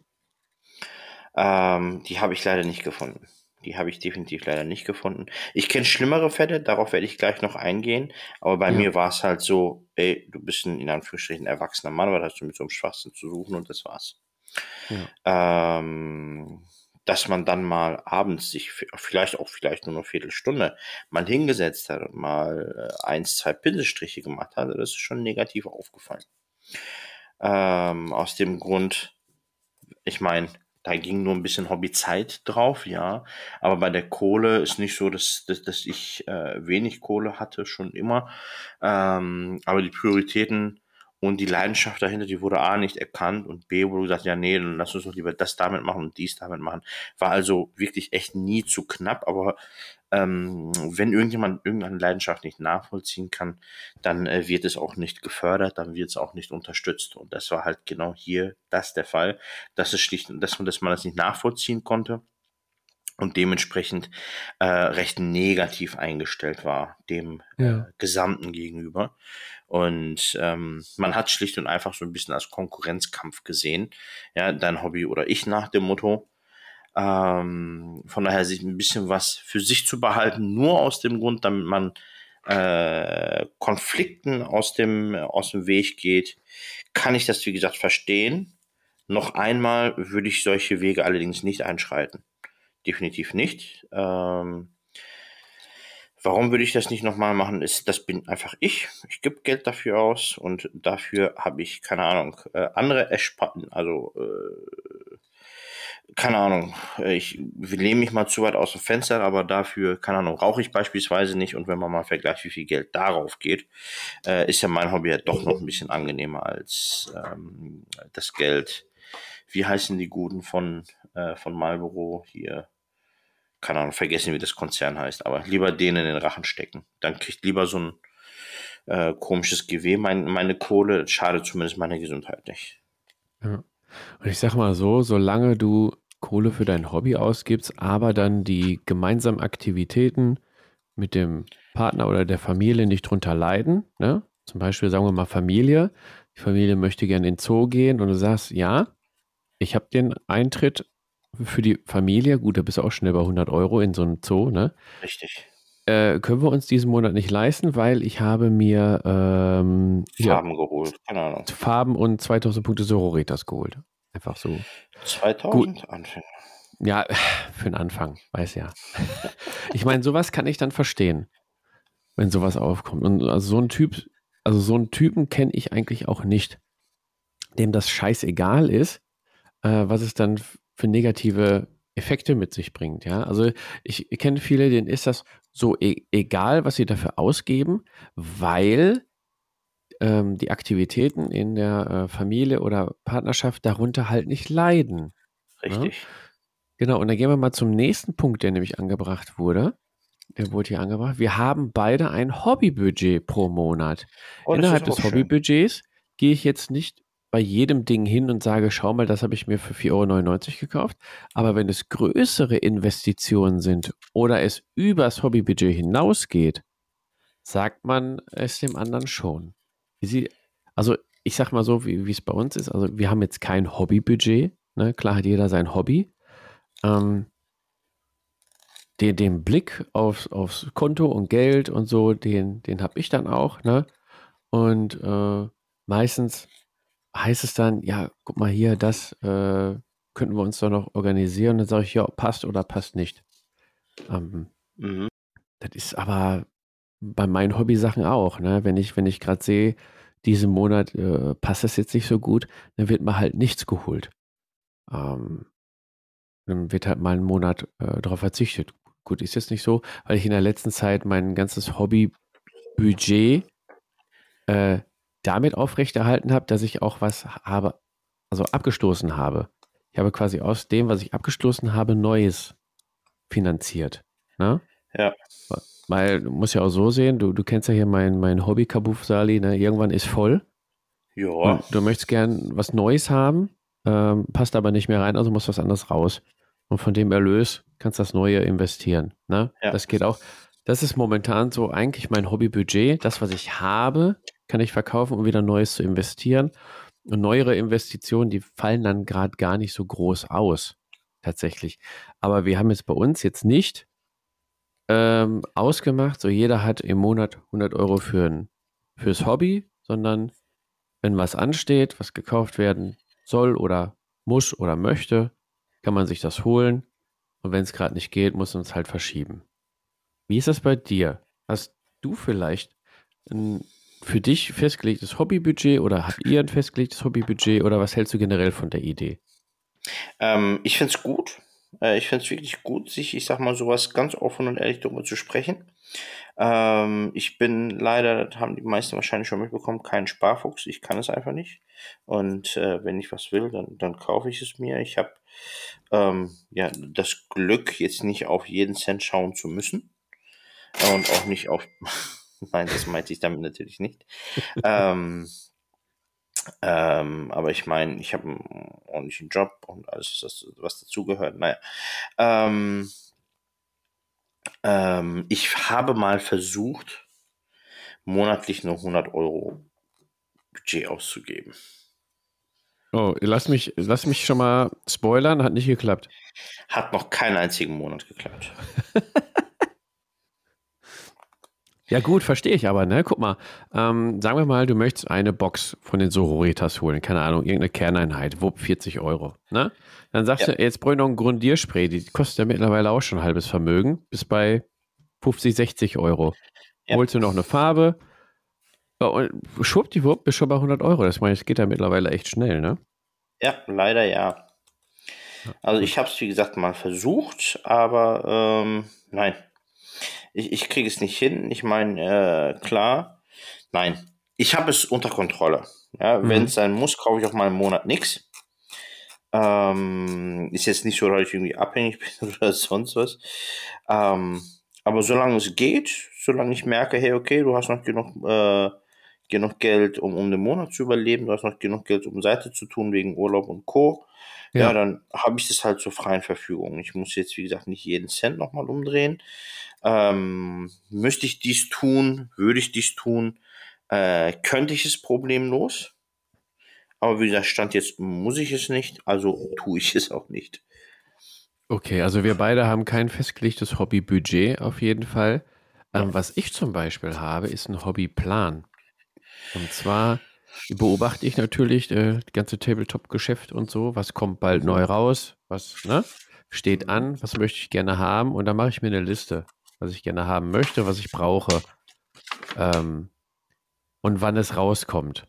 Ähm, die habe ich leider nicht gefunden. Die habe ich definitiv leider nicht gefunden. Ich kenne schlimmere Fälle, darauf werde ich gleich noch eingehen. Aber bei ja. mir war es halt so, ey, du bist ein in Anführungsstrichen erwachsener Mann, was hast du mit so einem Schwachsinn zu suchen und das war's. Ja. Ähm, dass man dann mal abends sich vielleicht auch vielleicht nur eine Viertelstunde mal hingesetzt hat und mal äh, eins, zwei Pinselstriche gemacht hat, das ist schon negativ aufgefallen. Ähm, aus dem Grund, ich meine, da ging nur ein bisschen Hobbyzeit drauf, ja. Aber bei der Kohle ist nicht so, dass, dass, dass ich äh, wenig Kohle hatte, schon immer. Ähm, aber die Prioritäten und die Leidenschaft dahinter, die wurde A nicht erkannt und B wurde gesagt, ja, nee, dann lass uns doch lieber das damit machen und dies damit machen. War also wirklich echt nie zu knapp, aber ähm, wenn irgendjemand irgendeine Leidenschaft nicht nachvollziehen kann, dann äh, wird es auch nicht gefördert, dann wird es auch nicht unterstützt. Und das war halt genau hier das der Fall, dass es schlicht, dass man, dass man das nicht nachvollziehen konnte und dementsprechend äh, recht negativ eingestellt war dem äh, ja. äh, Gesamten gegenüber. Und ähm, man hat schlicht und einfach so ein bisschen als Konkurrenzkampf gesehen, ja, dein Hobby oder ich nach dem Motto. Ähm, von daher sich ein bisschen was für sich zu behalten, nur aus dem Grund, damit man äh, Konflikten aus dem, aus dem Weg geht, kann ich das, wie gesagt, verstehen. Noch einmal würde ich solche Wege allerdings nicht einschreiten. Definitiv nicht. Ähm, warum würde ich das nicht nochmal machen? Ist, das bin einfach ich. Ich gebe Geld dafür aus und dafür habe ich, keine Ahnung, äh, andere Ersparten, also äh, keine Ahnung, ich lehne mich mal zu weit aus dem Fenster, aber dafür, keine Ahnung, rauche ich beispielsweise nicht und wenn man mal vergleicht, wie viel Geld darauf geht, äh, ist ja mein Hobby ja doch noch ein bisschen angenehmer als ähm, das Geld. Wie heißen die Guten von, äh, von Marlboro hier? Keine Ahnung, vergessen, wie das Konzern heißt, aber lieber denen in den Rachen stecken. Dann kriegt lieber so ein äh, komisches Geweh mein, meine Kohle, schadet zumindest meiner Gesundheit nicht. Ja. Und ich sag mal so, solange du Kohle für dein Hobby ausgibst, aber dann die gemeinsamen Aktivitäten mit dem Partner oder der Familie nicht drunter leiden, ne? Zum Beispiel sagen wir mal Familie. Die Familie möchte gerne in den Zoo gehen und du sagst, ja, ich habe den Eintritt für die Familie, gut, da bist du auch schnell bei 100 Euro in so einem Zoo, ne? Richtig äh, können wir uns diesen Monat nicht leisten, weil ich habe mir ähm, Farben ja, geholt, keine Ahnung. Farben und 2000 Punkte Sororitas geholt. Einfach so. 2000 Gut. Anfänger. Ja, für den Anfang, weiß ja. ich meine, sowas kann ich dann verstehen, wenn sowas aufkommt. Und also so ein Typ, also so einen Typen kenne ich eigentlich auch nicht, dem das scheißegal ist, äh, was es dann für negative Effekte mit sich bringt. Ja, also ich, kenne viele, denen ist das so e egal, was sie dafür ausgeben, weil ähm, die Aktivitäten in der äh, Familie oder Partnerschaft darunter halt nicht leiden. Ne? Richtig. Genau, und dann gehen wir mal zum nächsten Punkt, der nämlich angebracht wurde. Der wurde hier angebracht. Wir haben beide ein Hobbybudget pro Monat. Oh, Innerhalb des. Hobbybudgets gehe ich jetzt nicht bei jedem Ding hin und sage, schau mal, das habe ich mir für 4,99 Euro gekauft. Aber wenn es größere Investitionen sind oder es übers Hobbybudget hinausgeht, sagt man es dem anderen schon. Sie, also ich sag mal so, wie wie es bei uns ist. Also wir haben jetzt kein Hobbybudget. Ne? Klar hat jeder sein Hobby. Ähm, den, den Blick aufs, aufs Konto und Geld und so, den, den habe ich dann auch. Ne? Und äh, meistens heißt es dann, ja, guck mal hier, das äh, könnten wir uns doch noch organisieren. Dann sage ich, ja, passt oder passt nicht. Ähm, Mhm. das ist aber bei meinen Hobbysachen auch, ne? Wenn ich, wenn ich gerade sehe, diesen Monat äh, passt das jetzt nicht so gut, dann wird mal halt nichts geholt. Ähm, dann wird halt mal einen Monat äh, darauf verzichtet. Gut, ist jetzt nicht so, weil ich in der letzten Zeit mein ganzes Hobbybudget äh, damit aufrechterhalten habe, dass ich auch was habe, also abgestoßen habe. Ich habe quasi aus dem, was ich abgestoßen habe, Neues finanziert. Ne? Ja. Weil du musst ja auch so sehen, du, du kennst ja hier mein, mein Hobby Kabuf Sali, ne? irgendwann ist voll. Ja. Du möchtest gern was Neues haben, ähm, passt aber nicht mehr rein, also muss was anderes raus. Und von dem Erlös kannst du das Neue investieren. Ne? Ja. Das geht auch. Das ist momentan so eigentlich mein Hobbybudget. Das, was ich habe, kann ich verkaufen, um wieder Neues zu investieren. Und neuere Investitionen, die fallen dann gerade gar nicht so groß aus, tatsächlich. Aber wir haben jetzt bei uns jetzt nicht ähm, ausgemacht, so jeder hat im Monat 100 Euro für ein, fürs Hobby, sondern wenn was ansteht, was gekauft werden soll oder muss oder möchte, kann man sich das holen. Und wenn es gerade nicht geht, muss man es halt verschieben. Wie ist das bei dir? Hast du vielleicht ein für dich festgelegtes Hobbybudget oder habt ihr ein festgelegtes Hobbybudget oder was hältst du generell von der Idee? Ähm, ich finde es gut. Äh, ich finde es wirklich gut, sich, ich sag mal, sowas ganz offen und ehrlich darüber zu sprechen. Ähm, ich bin leider, das haben die meisten wahrscheinlich schon mitbekommen, kein Sparfuchs. Ich kann es einfach nicht. Und äh, wenn ich was will, dann, dann kaufe ich es mir. Ich habe ähm, ja das Glück, jetzt nicht auf jeden Cent schauen zu müssen. Und auch nicht auf. Nein, das meinte ich damit natürlich nicht. ähm, ähm, aber ich meine, ich habe einen ordentlichen Job und alles, was, was dazugehört. Naja. Ähm, ähm, ich habe mal versucht, monatlich nur 100 Euro Budget auszugeben. Oh, lass mich, lass mich schon mal spoilern, hat nicht geklappt. Hat noch keinen einzigen Monat geklappt. Ja gut, verstehe ich aber, ne? Guck mal, ähm, sagen wir mal, du möchtest eine Box von den Sororitas holen, keine Ahnung, irgendeine Kerneinheit, wupp, 40 Euro, ne? Dann sagst Ja. du, jetzt brauche ich noch ein Grundierspray, die kostet ja mittlerweile auch schon ein halbes Vermögen, bis bei 50, 60 Euro. Ja. Holst du noch eine Farbe, und schwuppdiwupp, bist schon bei 100 Euro. Das meine ich, das geht ja mittlerweile echt schnell, ne? Ja, leider ja. Also ich habe es, wie gesagt, mal versucht, aber ähm, nein. Ich, ich kriege es nicht hin. Ich meine, äh, klar, nein. Ich habe es unter Kontrolle. Ja, Mhm. Wenn es sein muss, kaufe ich auch mal einen Monat nichts. Ähm, ist jetzt nicht so, dass ich irgendwie abhängig bin oder sonst was. Ähm, aber solange es geht, solange ich merke, hey, okay, du hast noch genug, äh, genug Geld, um, um den Monat zu überleben, du hast noch genug Geld, um Seite zu tun wegen Urlaub und Co., ja, Ja. dann habe ich das halt zur freien Verfügung. Ich muss jetzt, wie gesagt, nicht jeden Cent nochmal umdrehen. Ähm, müsste ich dies tun, würde ich dies tun, äh, könnte ich es problemlos. Aber wie gesagt, Stand jetzt muss ich es nicht, also tue ich es auch nicht. Okay, also wir beide haben kein festgelegtes Hobbybudget auf jeden Fall. Ähm, was ich zum Beispiel habe, ist ein Hobbyplan. Und zwar beobachte ich natürlich äh, das ganze Tabletop-Geschäft und so, was kommt bald neu raus, was ne, steht an, was möchte ich gerne haben? Und dann mache ich mir eine Liste, was ich gerne haben möchte, was ich brauche ähm, und wann es rauskommt.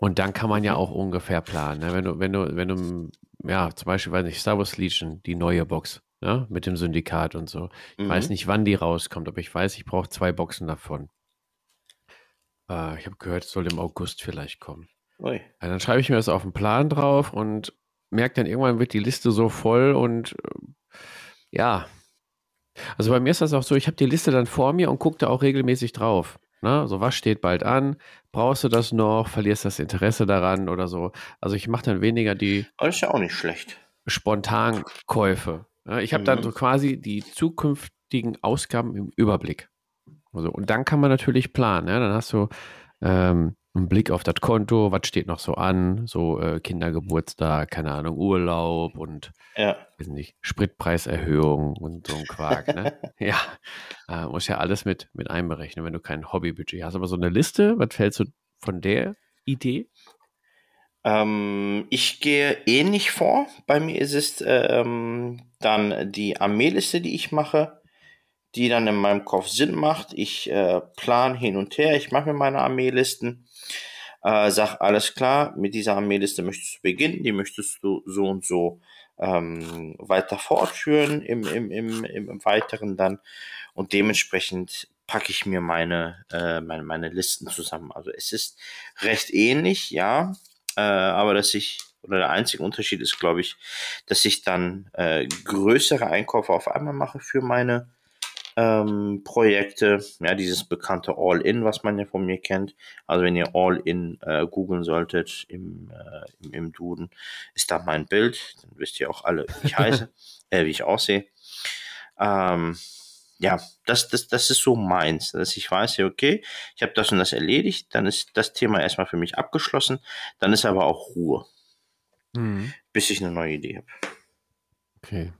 Und dann kann man ja auch ungefähr planen. Ne? Wenn du, wenn du, wenn du, ja, zum Beispiel, weiß nicht, Star Wars Legion, die neue Box, ne? mit dem Syndikat und so. Ich weiß Mhm. nicht, wann die rauskommt, aber ich weiß, ich brauche zwei Boxen davon. Äh, ich habe gehört, es soll im August vielleicht kommen. Ja, dann schreibe ich mir das auf den Plan drauf und merke dann irgendwann wird die Liste so voll und äh, ja. Also bei mir ist das auch so, ich habe die Liste dann vor mir und gucke da auch regelmäßig drauf. Ne? So, was steht bald an? Brauchst du das noch? Verlierst das Interesse daran oder so? Also ich mache dann weniger die. Das ist ja auch nicht schlecht. Spontankäufe. Ne? Ich habe mhm. dann so quasi die zukünftigen Ausgaben im Überblick. Also, und dann kann man natürlich planen. Ne? Dann hast du ähm, einen Blick auf das Konto, was steht noch so an, so äh, Kindergeburtstag, keine Ahnung, Urlaub und ja. weiß nicht, Spritpreiserhöhung und so ein Quark. ne? ja, äh, muss ja alles mit, mit einberechnen, wenn du kein Hobbybudget hast. Aber so eine Liste, was fällst du von der Idee? Ähm, ich gehe ähnlich vor. Bei mir ist es ähm, dann die Armeeliste, die ich mache, die dann in meinem Kopf Sinn macht. Ich äh, plan hin und her, ich mache mir meine Armeelisten, äh, sag alles klar, mit dieser Armeeliste möchtest du beginnen, die möchtest du so und so ähm, weiter fortführen im, im, im, im Weiteren dann. Und dementsprechend packe ich mir meine, äh, meine, meine Listen zusammen. Also es ist recht ähnlich, ja, äh, aber dass ich, oder der einzige Unterschied ist, glaube ich, dass ich dann äh, größere Einkäufe auf einmal mache für meine ähm, Projekte. Ja, dieses bekannte All-In, was man ja von mir kennt. Also wenn ihr All-In äh, googeln solltet im, äh, im, im, Duden, ist da mein Bild. Dann wisst ihr auch alle, wie ich heiße, äh, wie ich aussehe. Ähm, ja, das, das, das ist so meins, dass ich weiß, ja, okay, ich habe das und das erledigt, dann ist das Thema erstmal für mich abgeschlossen, dann ist aber auch Ruhe, mhm. bis ich eine neue Idee habe. Okay.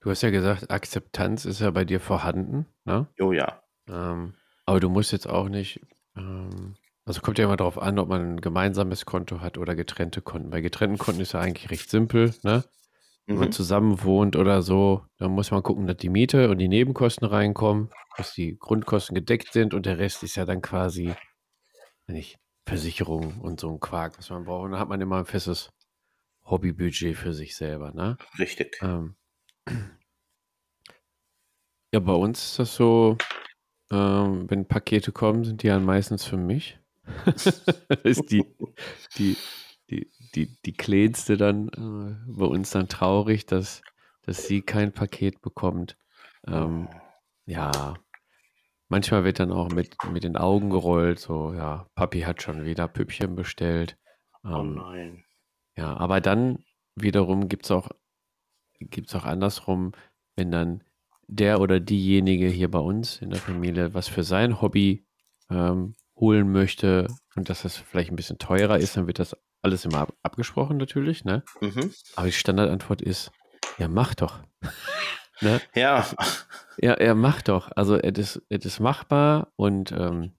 Du hast ja gesagt, Akzeptanz ist ja bei dir vorhanden, ne? Oh ja. Ähm, aber du musst jetzt auch nicht, ähm, also kommt ja immer darauf an, ob man ein gemeinsames Konto hat oder getrennte Konten. Bei getrennten Konten ist ja eigentlich recht simpel, ne? Wenn man mhm. zusammen wohnt oder so, dann muss man gucken, dass die Miete und die Nebenkosten reinkommen, dass die Grundkosten gedeckt sind und der Rest ist ja dann quasi, nicht, Versicherung und so ein Quark, was man braucht. Und dann hat man immer ein festes Hobbybudget für sich selber, ne? Richtig. Ähm, ja, bei uns ist das so, ähm, wenn Pakete kommen, sind die ja meistens für mich. das ist die, die, die, die, die Kleinste dann äh, bei uns dann traurig, dass, dass sie kein Paket bekommt. Ähm, ja, manchmal wird dann auch mit, mit den Augen gerollt, so, ja, Papi hat schon wieder Püppchen bestellt. Oh ähm, oh nein. Ja, aber dann wiederum gibt es auch gibt es auch andersrum, wenn dann der oder diejenige hier bei uns in der Familie was für sein Hobby ähm, holen möchte und dass das vielleicht ein bisschen teurer ist, dann wird das alles immer ab abgesprochen natürlich, ne? Mhm. Aber die Standardantwort ist, ja, mach doch. ne? Ja. Ja, er macht doch. Also es ist, es ist machbar und ähm,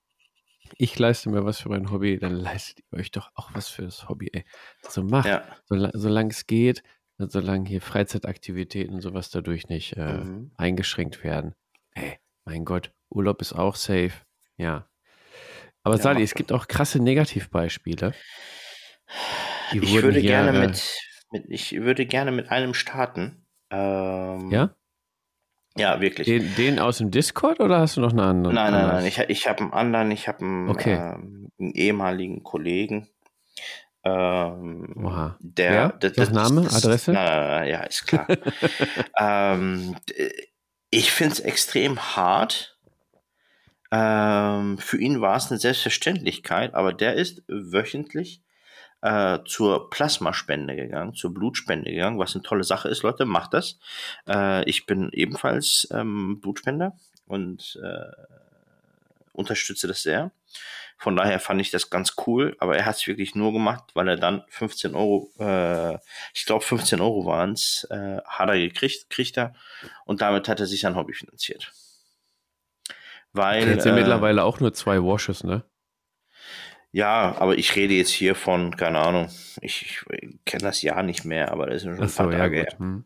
ich leiste mir was für mein Hobby, dann leistet ihr euch doch auch was für das Hobby, ey. So macht, ja. solange es geht, solange hier Freizeitaktivitäten und sowas dadurch nicht äh, mhm. eingeschränkt werden. Ey, mein Gott, Urlaub ist auch safe. Ja. Aber ja, Sali, es gibt auch krasse Negativbeispiele. ich würde hier, gerne äh, mit, mit, ich würde gerne mit einem starten. Ähm, ja? Ja, wirklich. Den, den, aus dem Discord oder hast du noch einen anderen? Nein, nein, nein. Ich, ich habe einen anderen, ich habe einen, okay. ähm, einen ehemaligen Kollegen, ähm, Oha. Der, ja? das, das, Name, Adresse? Na, na, na, ja, ist klar. ähm, ich finde es extrem hart. Ähm, für ihn war es eine Selbstverständlichkeit, aber der ist wöchentlich äh, zur Plasmaspende gegangen, zur Blutspende gegangen, was eine tolle Sache ist, Leute, macht das. Äh, ich bin ebenfalls ähm, Blutspender und äh, unterstütze das sehr. Von daher fand ich das ganz cool, aber er hat es wirklich nur gemacht, weil er dann 15 Euro, äh, ich glaube 15 Euro waren es, äh, hat er gekriegt, kriegt er und damit hat er sich sein Hobby finanziert. Weil. Jetzt sind äh, mittlerweile auch nur zwei Washes, ne? Ja, aber ich rede jetzt hier von, keine Ahnung, ich, ich kenne das Jahr nicht mehr, aber das ist schon ein paar Tage ja, her. Hm.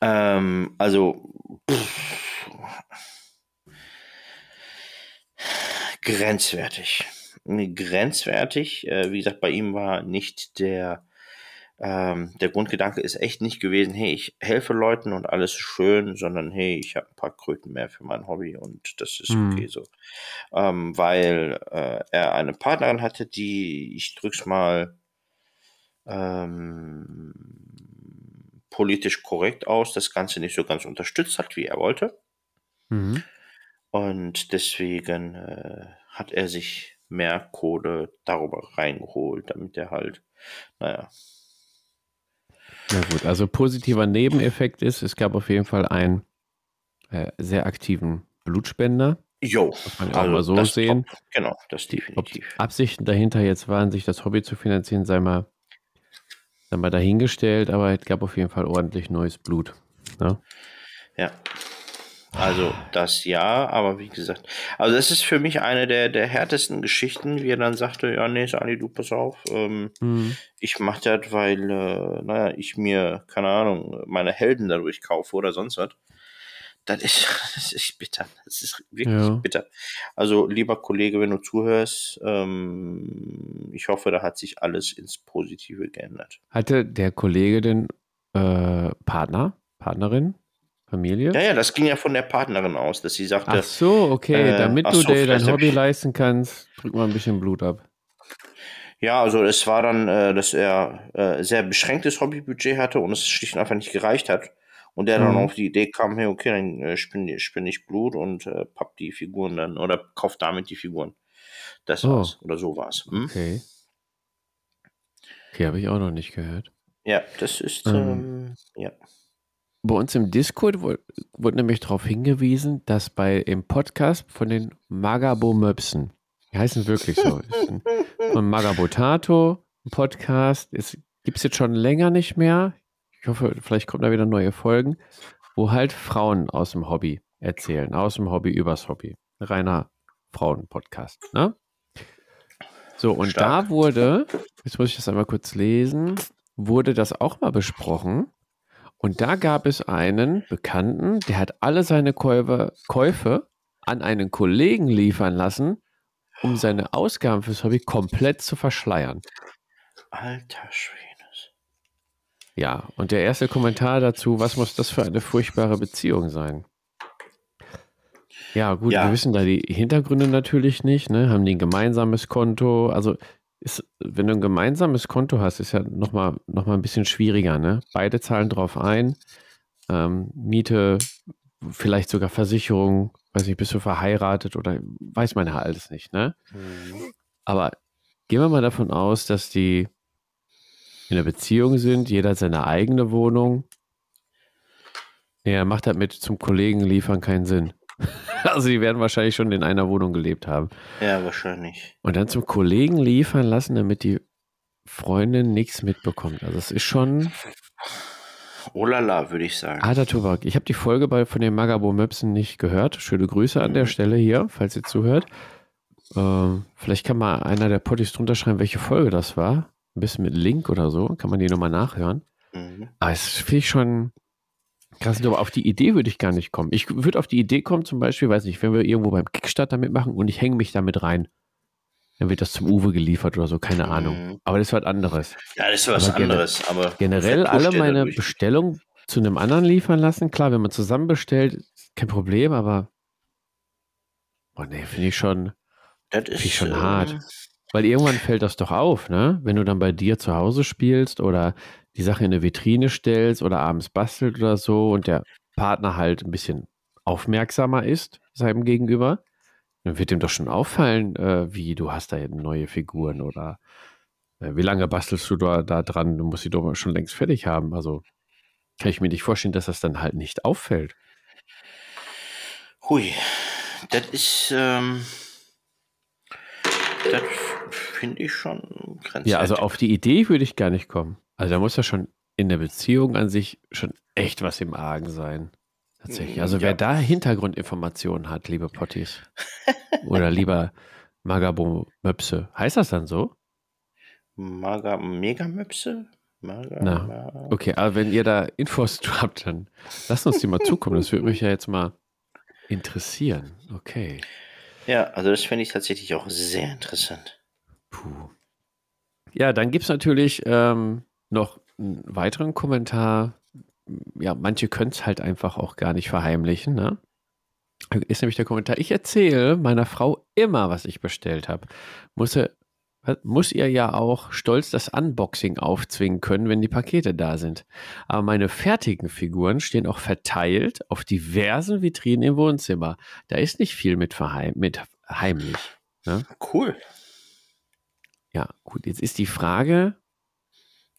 Ähm, also, pff, grenzwertig. Grenzwertig. Äh, wie gesagt, bei ihm war nicht der, ähm, der Grundgedanke ist echt nicht gewesen, hey, ich helfe Leuten und alles ist schön, sondern hey, ich habe ein paar Kröten mehr für mein Hobby und das ist mhm. okay so. Ähm, weil äh, er eine Partnerin hatte, die, ich drück's mal ähm, politisch korrekt aus, das Ganze nicht so ganz unterstützt hat, wie er wollte. Mhm. Und deswegen äh, hat er sich mehr Kohle darüber reingeholt, damit er halt, naja. Na gut, also positiver Nebeneffekt ist, es gab auf jeden Fall einen äh, sehr aktiven Blutspender. Jo, Muss man auch mal so sehen. Top. Genau, das Die, ob definitiv. Absichten dahinter jetzt waren, sich das Hobby zu finanzieren, sei mal, sei mal dahingestellt, aber es gab auf jeden Fall ordentlich neues Blut. Ne? Ja. Also das ja, aber wie gesagt, also das ist für mich eine der, der härtesten Geschichten, wie er dann sagte, ja, nee, Sani, du pass auf, ähm, Mhm. ich mach das, weil, äh, naja, ich mir, keine Ahnung, meine Helden dadurch kaufe oder sonst was. Das ist, das ist bitter. Das ist wirklich Ja. bitter. Also, lieber Kollege, wenn du zuhörst, ähm, ich hoffe, da hat sich alles ins Positive geändert. Hatte der Kollege denn äh, Partner, Partnerin, Familie? Ja, ja, das ging ja von der Partnerin aus, dass sie sagte, Ach so, okay, Äh, damit du so, dir dein Hobby ich- leisten kannst, drück mal ein bisschen Blut ab. Ja, also es war dann, äh, dass er äh, sehr beschränktes Hobbybudget hatte und es schlicht und einfach nicht gereicht hat. Und der dann Mhm. auf die Idee kam, hey, okay, dann äh, spinne spinn ich Blut und äh, papp die Figuren dann oder kauf damit die Figuren. Das Oh. war's. Oder so war's. Hm? Okay. Okay, habe ich auch noch nicht gehört. Ja, das ist, Ähm. ähm, ja. Bei uns im Discord wurde, wurde nämlich darauf hingewiesen, dass bei im Podcast von den Magabo-Möpsen, die heißen wirklich so, von Magabotato, ein Podcast, gibt es jetzt schon länger nicht mehr. Ich hoffe, vielleicht kommen da wieder neue Folgen, wo halt Frauen aus dem Hobby erzählen, aus dem Hobby übers Hobby. Reiner Frauen-Podcast. Ne? So, und Stark. da wurde, jetzt muss ich das einmal kurz lesen, wurde das auch mal besprochen. Und da gab es einen Bekannten, der hat alle seine Käufe, Käufe an einen Kollegen liefern lassen, um seine Ausgaben fürs Hobby komplett zu verschleiern. Alter Schwenes. Ja, und der erste Kommentar dazu, was muss das für eine furchtbare Beziehung sein? Ja, gut, Ja. wir wissen da die Hintergründe natürlich nicht, ne? Haben die ein gemeinsames Konto? Also, ist, wenn du ein gemeinsames Konto hast, ist ja nochmal noch mal ein bisschen schwieriger, ne? Beide zahlen drauf ein. Ähm, Miete, vielleicht sogar Versicherung, weiß nicht, bist du verheiratet oder weiß man ja alles nicht, ne? Mhm. Aber gehen wir mal davon aus, dass die in einer Beziehung sind, jeder hat seine eigene Wohnung. Ja, macht das mit zum Kollegen liefern keinen Sinn. Also die werden wahrscheinlich schon in einer Wohnung gelebt haben. Ja, wahrscheinlich. Und dann zum Kollegen liefern lassen, damit die Freundin nichts mitbekommt. Also es ist schon Oh la la, würde ich sagen. harter Tobak. Ich habe die Folge bei, von den Magabo Möpsen nicht gehört. Schöne Grüße an der Stelle hier, falls ihr zuhört. Ähm, vielleicht kann mal einer der Potties drunter schreiben, welche Folge das war. Ein bisschen mit Link oder so. Kann man die nochmal nachhören. Mhm. Aber es finde ich schon krass. Aber auf die Idee würde ich gar nicht kommen. Ich würde auf die Idee kommen, zum Beispiel, weiß nicht, wenn wir irgendwo beim Kickstarter mitmachen und ich hänge mich damit rein. Dann wird das zum Uwe geliefert oder so, keine Ahnung. Mhm. Aber das ist was anderes. Ja, das ist was Aber anderes, aber Generell alle meine dadurch. Bestellungen zu einem anderen liefern lassen. Klar, wenn man zusammen bestellt, ist kein Problem, aber oh nee, finde ich schon, Das finde ich ist schon äh, hart. Weil irgendwann fällt das doch auf, ne? Wenn du dann bei dir zu Hause spielst oder die Sache in eine Vitrine stellst oder abends bastelt oder so und der Partner halt ein bisschen aufmerksamer ist seinem Gegenüber, dann wird dem doch schon auffallen, äh, wie du hast da jetzt neue Figuren oder äh, wie lange bastelst du da, da dran? Du musst die doch schon längst fertig haben. Also kann ich mir nicht vorstellen, dass das dann halt nicht auffällt. Hui, das ist, ähm, das finde ich schon grenzwertig. Ja, also auf die Idee würde ich gar nicht kommen. Also da muss ja schon in der Beziehung an sich schon echt was im Argen sein. Tatsächlich. Also Ja. wer da Hintergrundinformationen hat, liebe Potties, oder lieber Magabo Möpse, heißt das dann so? Maga, Megamöpse? Maga, Na, Okay, aber wenn ihr da Infos zu habt, dann lasst uns die mal zukommen. Das würde mich ja jetzt mal interessieren. Okay. Ja, also das finde ich tatsächlich auch sehr interessant. Puh. Ja, dann gibt es natürlich ähm, noch einen weiteren Kommentar. Ja, manche können es halt einfach auch gar nicht verheimlichen. Ne? Ist nämlich der Kommentar, ich erzähle meiner Frau immer, was ich bestellt habe. Muss, muss ihr ja auch stolz das Unboxing aufzwingen können, wenn die Pakete da sind. Aber meine fertigen Figuren stehen auch verteilt auf diversen Vitrinen im Wohnzimmer. Da ist nicht viel mit, verheim mit heimlich. Ne? Cool. Ja, gut. Jetzt ist die Frage,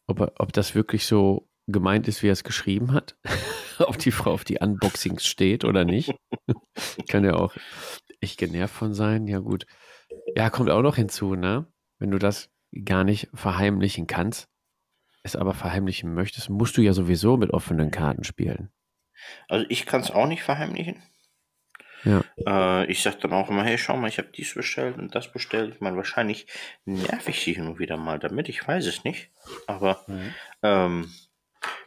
ob, ob das wirklich so gemeint ist, wie er es geschrieben hat. ob die Frau auf die Unboxings steht oder nicht. Kann ja auch echt genervt von sein. Ja, gut. Ja, kommt auch noch hinzu, ne? Wenn du das gar nicht verheimlichen kannst, es aber verheimlichen möchtest, musst du ja sowieso mit offenen Karten spielen. Also ich kann es auch nicht verheimlichen. Ja. Äh, ich sag dann auch immer, hey, schau mal, ich habe dies bestellt und das bestellt. Ich meine, wahrscheinlich nerv ich sie hin und wieder mal damit, ich weiß es nicht. Aber mhm. ähm,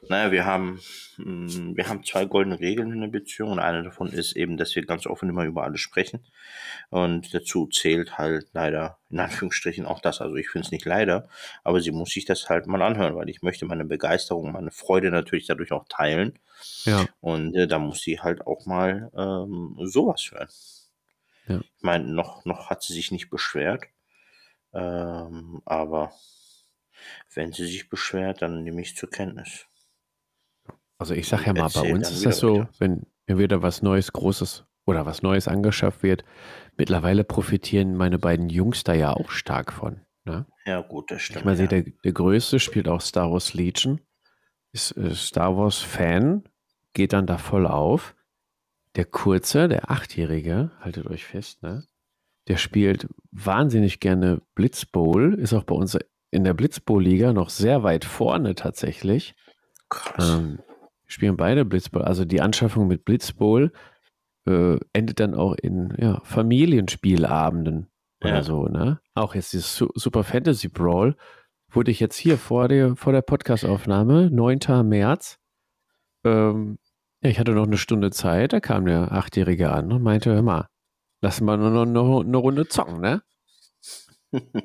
naja, wir haben, mm, wir haben zwei goldene Regeln in der Beziehung und eine davon ist eben, dass wir ganz offen immer über alles sprechen. Und dazu zählt halt leider, in Anführungsstrichen, auch das. Also ich finde es nicht leider, aber sie muss sich das halt mal anhören, weil ich möchte meine Begeisterung, meine Freude natürlich dadurch auch teilen. Ja. Und äh, da muss sie halt auch mal ähm, sowas hören. Ja. Ich meine, noch, noch hat sie sich nicht beschwert. Ähm, aber wenn sie sich beschwert, dann nehme ich zur Kenntnis. Also ich sage ja mal, bei uns ist das so, wieder. wenn wieder was Neues, Großes oder was Neues angeschafft wird, mittlerweile profitieren meine beiden Jungs da ja auch stark von. Ne? Ja, gut, das stimmt. Ich mal ja. der, der Größte spielt auch Star Wars Legion, ist äh, Star Wars Fan, geht dann da voll auf. Der Kurze, der Achtjährige, haltet euch fest, ne? Der spielt wahnsinnig gerne Blitzbowl, ist auch bei uns in der Blitzbowl-Liga noch sehr weit vorne tatsächlich. Ähm, spielen beide Blitzbowl. Also die Anschaffung mit Blitzbowl äh, endet dann auch in ja, Familienspielabenden ja. oder so. Ne? Auch jetzt dieses Super Fantasy Brawl wurde ich jetzt hier vor der, vor der Podcast-Aufnahme, 9. März, ähm, ja, ich hatte noch eine Stunde Zeit, da kam der Achtjährige an und meinte, hör mal, lass mal nur noch eine Runde zocken, ne?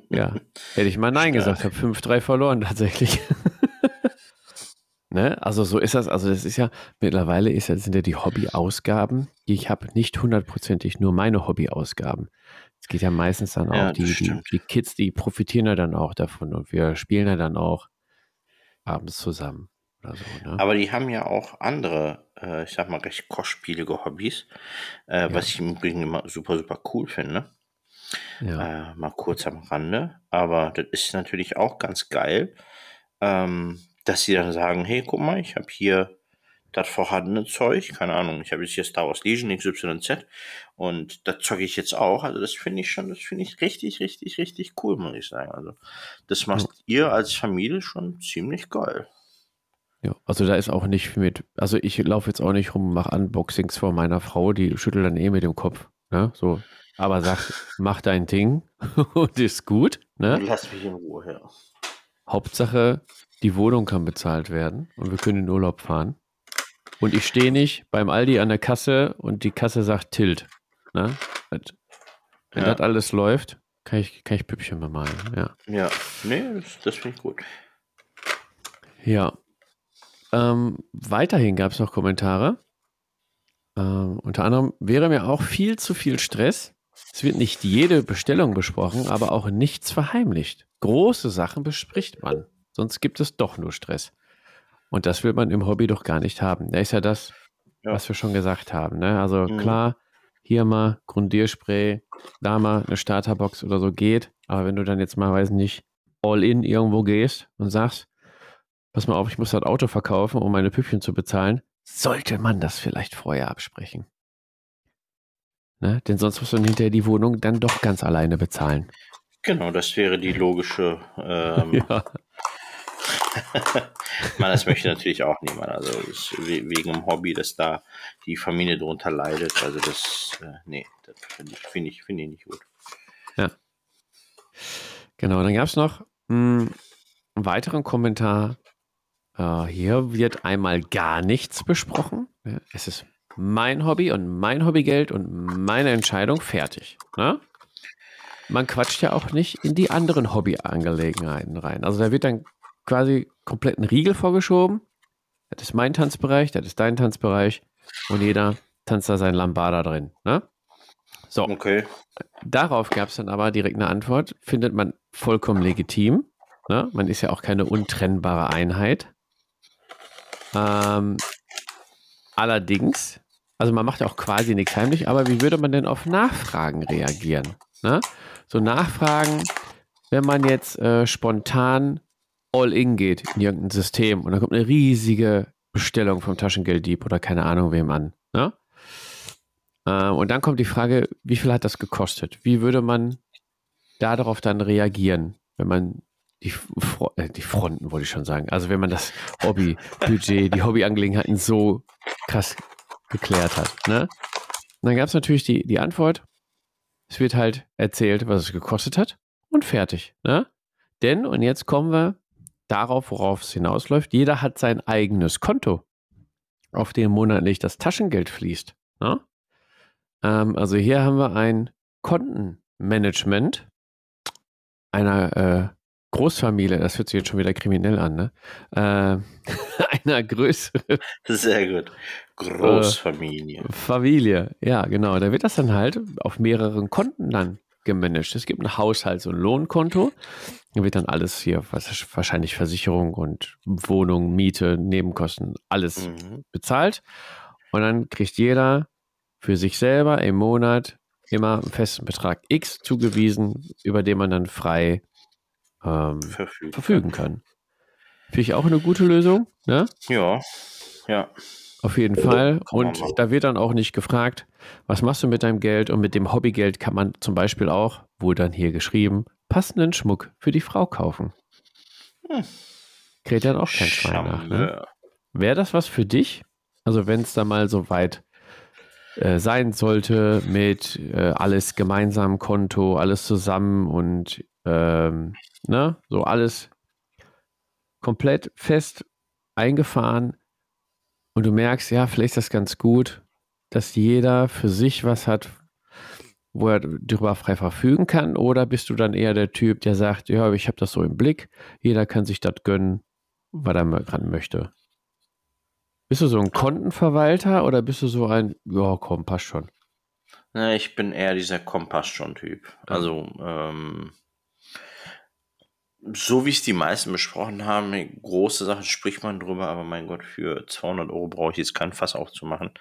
Ja, hätte ich mal Nein Stark. gesagt, habe 5-3 verloren tatsächlich. ne? Also so ist das, also das ist ja, mittlerweile ist, sind ja die Hobbyausgaben, ich habe nicht hundertprozentig nur meine Hobbyausgaben. Es geht ja meistens dann auch, ja, die, die, die, Kids, die profitieren ja dann auch davon und wir spielen ja dann auch abends zusammen. So, ne? Aber die haben ja auch andere, äh, ich sag mal, recht kostspielige Hobbys, äh, ja. was ich im Übrigen immer super, super cool finde. Ja. Äh, mal kurz am Rande. Aber das ist natürlich auch ganz geil, ähm, dass sie dann sagen, hey, guck mal, ich habe hier das vorhandene Zeug, keine Ahnung, ich habe jetzt hier Star Wars Legion XYZ und das zocke ich jetzt auch. Also das finde ich schon, das finde ich richtig, richtig, richtig cool, muss ich sagen. Also das macht ja. ihr als Familie schon ziemlich geil. Ja, also da ist auch nicht mit, also ich laufe jetzt auch nicht rum, mache Unboxings vor meiner Frau, die schüttelt dann eh mit dem Kopf. Ne? So, aber sag, mach dein Ding und ist gut. Ne? Lass mich in Ruhe, ja. Hauptsache, die Wohnung kann bezahlt werden und wir können in Urlaub fahren. Und ich stehe nicht beim Aldi an der Kasse und die Kasse sagt Tilt. Ne? Wenn ja. das alles läuft, kann ich, kann ich Püppchen bemalen. Ja, ja. nee, das, das finde ich gut. Ja. Ähm, weiterhin gab es noch Kommentare. Ähm, unter anderem wäre mir auch viel zu viel Stress, es wird nicht jede Bestellung besprochen, aber auch nichts verheimlicht. Große Sachen bespricht man, sonst gibt es doch nur Stress. Und das will man im Hobby doch gar nicht haben. Da ist ja das, ja. was wir schon gesagt haben. Ne? Also mhm. klar, hier mal Grundierspray, da mal eine Starterbox oder so geht. Aber wenn du dann jetzt mal, weiß nicht, all in irgendwo gehst und sagst, pass mal auf, ich muss das Auto verkaufen, um meine Püppchen zu bezahlen, sollte man das vielleicht vorher absprechen. Ne? Denn sonst muss man hinterher die Wohnung dann doch ganz alleine bezahlen. Genau, das wäre die logische. Ähm, ja. Man, das möchte natürlich auch niemand. Also wegen dem Hobby, dass da die Familie drunter leidet. Also das, äh, nee, das finde ich, find ich, find ich nicht gut. Ja. Genau, dann gab es noch mh, hm, einen weiteren Kommentar. Äh, hier wird einmal gar nichts besprochen. Es ist mein Hobby und mein Hobbygeld und meine Entscheidung fertig. Ne? Man quatscht ja auch nicht in die anderen Hobbyangelegenheiten rein. Also da wird dann quasi komplett ein Riegel vorgeschoben. Das ist mein Tanzbereich, das ist dein Tanzbereich und jeder tanzt da sein Lambada drin. Ne? So. Okay. Darauf gab es dann aber direkt eine Antwort. Findet man vollkommen legitim. Ne? Man ist ja auch keine untrennbare Einheit. Ähm, allerdings, also man macht ja auch quasi nichts heimlich, aber wie würde man denn auf Nachfragen reagieren? Ne? So Nachfragen, wenn man jetzt äh, spontan all in geht in irgendein System und dann kommt eine riesige Bestellung vom Taschengelddieb oder keine Ahnung wem an. Ne? Äh, und dann kommt die Frage, wie viel hat das gekostet? Wie würde man darauf dann reagieren, wenn man die, äh, die Fronten, wollte ich schon sagen. Also wenn man das Hobbybudget, die Hobbyangelegenheiten so krass geklärt hat. Ne? Und dann gab es natürlich die, die Antwort, es wird halt erzählt, was es gekostet hat und fertig. Ne? Denn, und jetzt kommen wir darauf, worauf es hinausläuft, jeder hat sein eigenes Konto, auf dem monatlich das Taschengeld fließt. Ne? Ähm, also hier haben wir ein Kontenmanagement einer äh, Großfamilie, das hört sich jetzt schon wieder kriminell an, ne? Äh, einer größeren. Sehr gut. Großfamilie. Äh, Familie, ja, genau. Da wird das dann halt auf mehreren Konten dann gemanagt. Es gibt ein Haushalts- und Lohnkonto. Da wird dann alles hier, was wahrscheinlich Versicherung und Wohnung, Miete, Nebenkosten, alles mhm. bezahlt. Und dann kriegt jeder für sich selber im Monat immer einen festen Betrag X zugewiesen, über den man dann frei ähm, verfügen. verfügen kann. Finde ich auch eine gute Lösung. Ne? Ja, ja. Auf jeden Fall. Und da wird dann auch nicht gefragt, was machst du mit deinem Geld? Und mit dem Hobbygeld kann man zum Beispiel auch, wurde dann hier geschrieben, passenden Schmuck für die Frau kaufen. Hm. Kräht dann auch kein Schwein nach. Ne? Wäre das was für dich? Also wenn es da mal so weit äh, sein sollte mit äh, alles gemeinsam Konto, alles zusammen und ähm, ne, so alles komplett fest eingefahren und du merkst, ja, vielleicht ist das ganz gut, dass jeder für sich was hat, wo er darüber frei verfügen kann, oder bist du dann eher der Typ, der sagt, ja, ich habe das so im Blick, jeder kann sich das gönnen, was er gerade möchte. Bist du so ein Kontenverwalter oder bist du so ein, ja, komm, passt schon? Na, ich bin eher dieser Kompass schon Typ. Also, ähm, so wie es die meisten besprochen haben, große Sachen spricht man drüber, aber mein Gott, für 200 Euro brauche ich jetzt kein Fass aufzumachen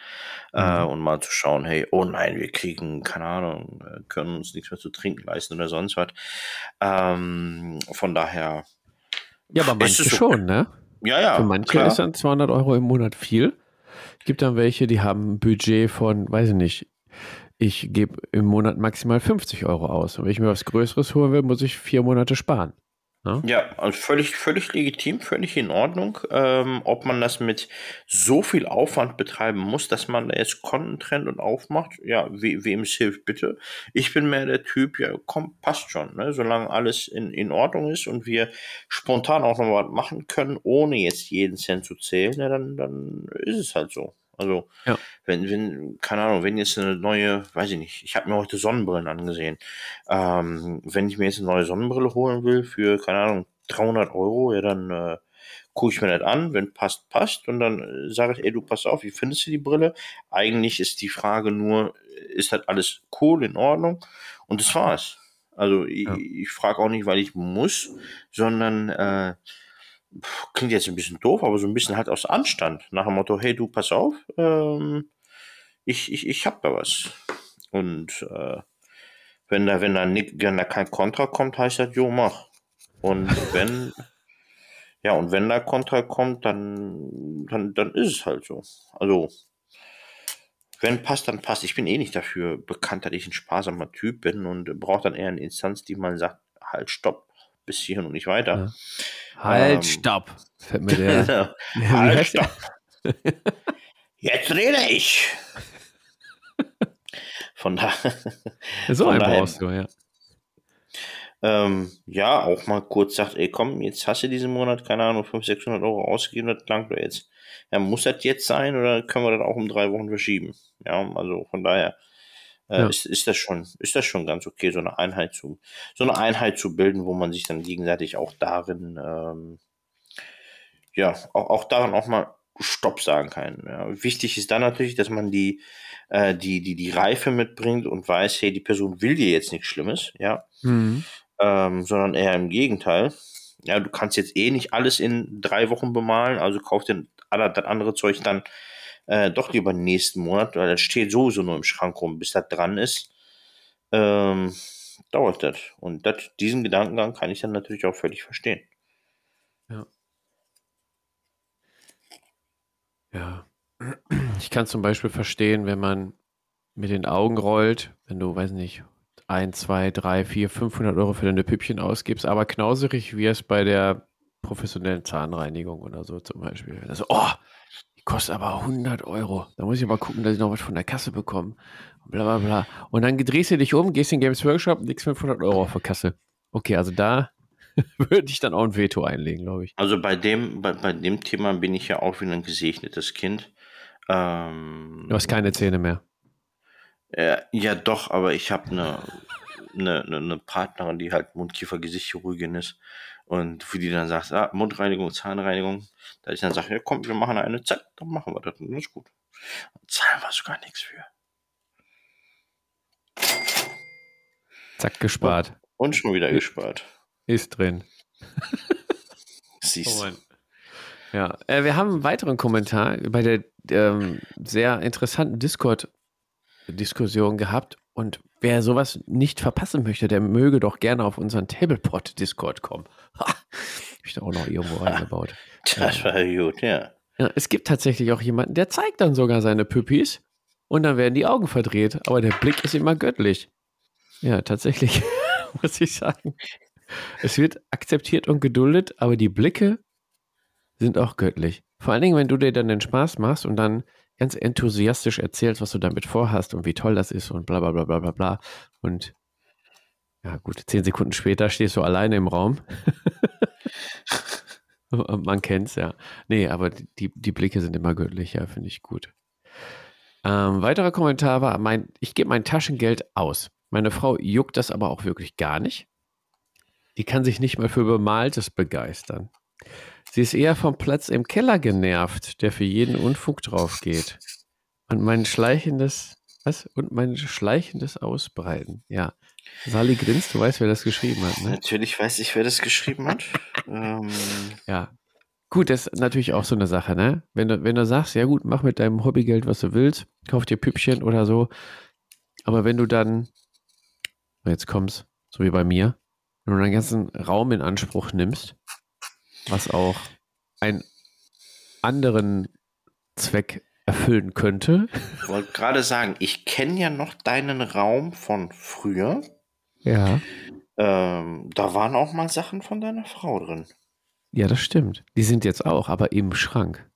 äh, mhm. äh, und mal zu schauen, hey, oh nein, wir kriegen, keine Ahnung, können uns nichts mehr zu trinken leisten oder sonst was. Ähm, von daher. Ja, aber manche so, schon, ne? Ja, ja. Für manche klar. ist dann 200 Euro im Monat viel. Gibt dann welche, die haben ein Budget von, weiß ich nicht, ich gebe im Monat maximal 50 Euro aus. Und wenn ich mir was Größeres holen will, muss ich vier Monate sparen. Ne? Ja, also völlig, völlig legitim, völlig in Ordnung. Ähm, ob man das mit so viel Aufwand betreiben muss, dass man da jetzt Konten trennt und aufmacht, ja, we, wem es hilft, bitte. Ich bin mehr der Typ, ja, komm, passt schon, ne? solange alles in, in Ordnung ist und wir spontan auch noch was machen können, ohne jetzt jeden Cent zu zählen, ja, dann, dann ist es halt so. Also, ja. Wenn, wenn, keine Ahnung, wenn jetzt eine neue, weiß ich nicht, ich habe mir heute Sonnenbrillen angesehen. Ähm, wenn ich mir jetzt eine neue Sonnenbrille holen will für, keine Ahnung, 300 Euro, ja, dann äh, gucke ich mir das an, wenn passt, passt. Und dann äh, sage ich, ey, du pass auf, wie findest du die Brille? Eigentlich ist die Frage nur, ist das alles cool, in Ordnung? Und das war's. Also, ja. ich, ich frage auch nicht, weil ich muss, sondern äh, klingt jetzt ein bisschen doof, aber so ein bisschen halt aus Anstand. Nach dem Motto, hey du, pass auf, ähm, ich, ich, ich hab da was. Und äh, wenn da, wenn da, nicht, wenn da kein Kontra kommt, heißt das, jo, mach. Und wenn, ja, und wenn da Kontra kommt, dann, dann, dann ist es halt so. Also, wenn passt, dann passt. Ich bin eh nicht dafür bekannt, dass ich ein sparsamer Typ bin und brauche dann eher eine Instanz, die mal sagt, halt, stopp, bis hierhin und nicht weiter. Ja. Halt, ähm, stopp. Fällt mir der. Genau. halt, stopp. Jetzt rede ich. Von daher. So ein brauchst du, ja. Ähm, ja, auch mal kurz sagt, ey, komm, jetzt hast du diesen Monat, keine Ahnung, 500, 600 Euro ausgegeben, das langt doch jetzt. Ja, muss das jetzt sein oder können wir das auch um drei Wochen verschieben? Ja, also von daher äh, ja. ist, ist, das schon, ist das schon ganz okay, so eine Einheit zu, so eine Einheit zu bilden, wo man sich dann gegenseitig auch darin, ähm, ja, auch, auch darin auch mal Stopp sagen kann. Ja. Wichtig ist dann natürlich, dass man die, äh, die, die, die Reife mitbringt und weiß, hey, die Person will dir jetzt nichts Schlimmes, ja. Mhm. Ähm, sondern eher im Gegenteil. Ja, du kannst jetzt eh nicht alles in drei Wochen bemalen, also kauf dir das andere Zeug dann äh, doch lieber nächsten Monat, weil das steht sowieso nur im Schrank rum, bis das dran ist. Ähm, dauert das. Und dat, diesen Gedankengang kann ich dann natürlich auch völlig verstehen. Ja. Ja. Ich kann zum Beispiel verstehen, wenn man mit den Augen rollt, wenn du, weiß nicht, 1, 2, 3, 4, 500 Euro für deine Püppchen ausgibst, aber knauserig wie es bei der professionellen Zahnreinigung oder so zum Beispiel. Also, oh, die kostet aber 100 Euro. Da muss ich aber gucken, dass ich noch was von der Kasse bekomme. Bla bla bla. Und dann drehst du dich um, gehst in Games Workshop, nix 500 Euro auf der Kasse. Okay, also da würde ich dann auch ein Veto einlegen, glaube ich. Also bei dem, bei, bei dem Thema bin ich ja auch wieder ein gesegnetes Kind. Ähm, du hast keine Zähne mehr. Ja, ja doch, aber ich habe eine, eine, eine, eine Partnerin, die halt Mundkiefer-Gesichtchirurgin ist und für die dann sagst, ah, Mundreinigung, Zahnreinigung, da ich dann sage, ja komm, wir machen eine, zack, dann machen wir das, das ist gut. Dann zahlen wir sogar nichts für. Zack, gespart. Und schon wieder gespart. Ist drin. Siehst du. Oh ja, äh, wir haben einen weiteren Kommentar bei der ähm, sehr interessanten Discord-Diskussion gehabt. Und wer sowas nicht verpassen möchte, der möge doch gerne auf unseren Tablepot-Discord kommen. Ha, hab ich da auch noch irgendwo eingebaut. Das war gut, ja. ja. Es gibt tatsächlich auch jemanden, der zeigt dann sogar seine Püppis und dann werden die Augen verdreht. Aber der Blick ist immer göttlich. Ja, tatsächlich, muss ich sagen. Es wird akzeptiert und geduldet, aber die Blicke sind auch göttlich. Vor allen Dingen, wenn du dir dann den Spaß machst und dann ganz enthusiastisch erzählst, was du damit vorhast und wie toll das ist und bla bla bla bla bla bla. Und ja, gut, zehn Sekunden später stehst du alleine im Raum. Man kennt's, ja. Nee, aber die, die Blicke sind immer göttlich, ja, finde ich gut. Ähm, weiterer Kommentar war, mein, ich gebe mein Taschengeld aus. Meine Frau juckt das aber auch wirklich gar nicht. Die kann sich nicht mal für Bemaltes begeistern. Sie ist eher vom Platz im Keller genervt, der für jeden Unfug drauf geht. Und mein schleichendes, was? Und mein schleichendes Ausbreiten. Ja. Sali grinst, du weißt, wer das geschrieben hat, ne? Natürlich weiß ich, wer das geschrieben hat. ähm. Ja. Gut, das ist natürlich auch so eine Sache, ne? Wenn du, wenn du sagst, ja gut, mach mit deinem Hobbygeld, was du willst, kauf dir Püppchen oder so. Aber wenn du dann jetzt kommst, so wie bei mir, wenn du deinen ganzen Raum in Anspruch nimmst, was auch einen anderen Zweck erfüllen könnte. Ich wollte gerade sagen, ich kenne ja noch deinen Raum von früher. Ja. Ähm, da waren auch mal Sachen von deiner Frau drin. Ja, das stimmt. Die sind jetzt auch, aber im Schrank.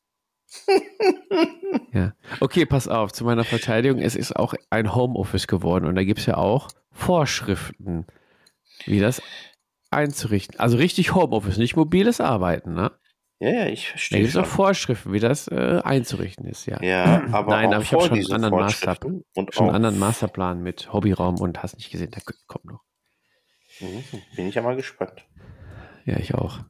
ja. Okay, pass auf, zu meiner Verteidigung, es ist auch ein Homeoffice geworden und da gibt es ja auch Vorschriften, wie das einzurichten. Also richtig Homeoffice, nicht mobiles Arbeiten, ne? Ja, ja, ich verstehe. Da gibt es auch Vorschriften, wie das äh, einzurichten ist, ja. Ja, aber Nein, aber ich habe schon einen anderen Master, und schon einen anderen Masterplan mit Hobbyraum und hast nicht gesehen, der kommt noch. Mhm, bin ich ja mal gespannt. Ja, ich auch.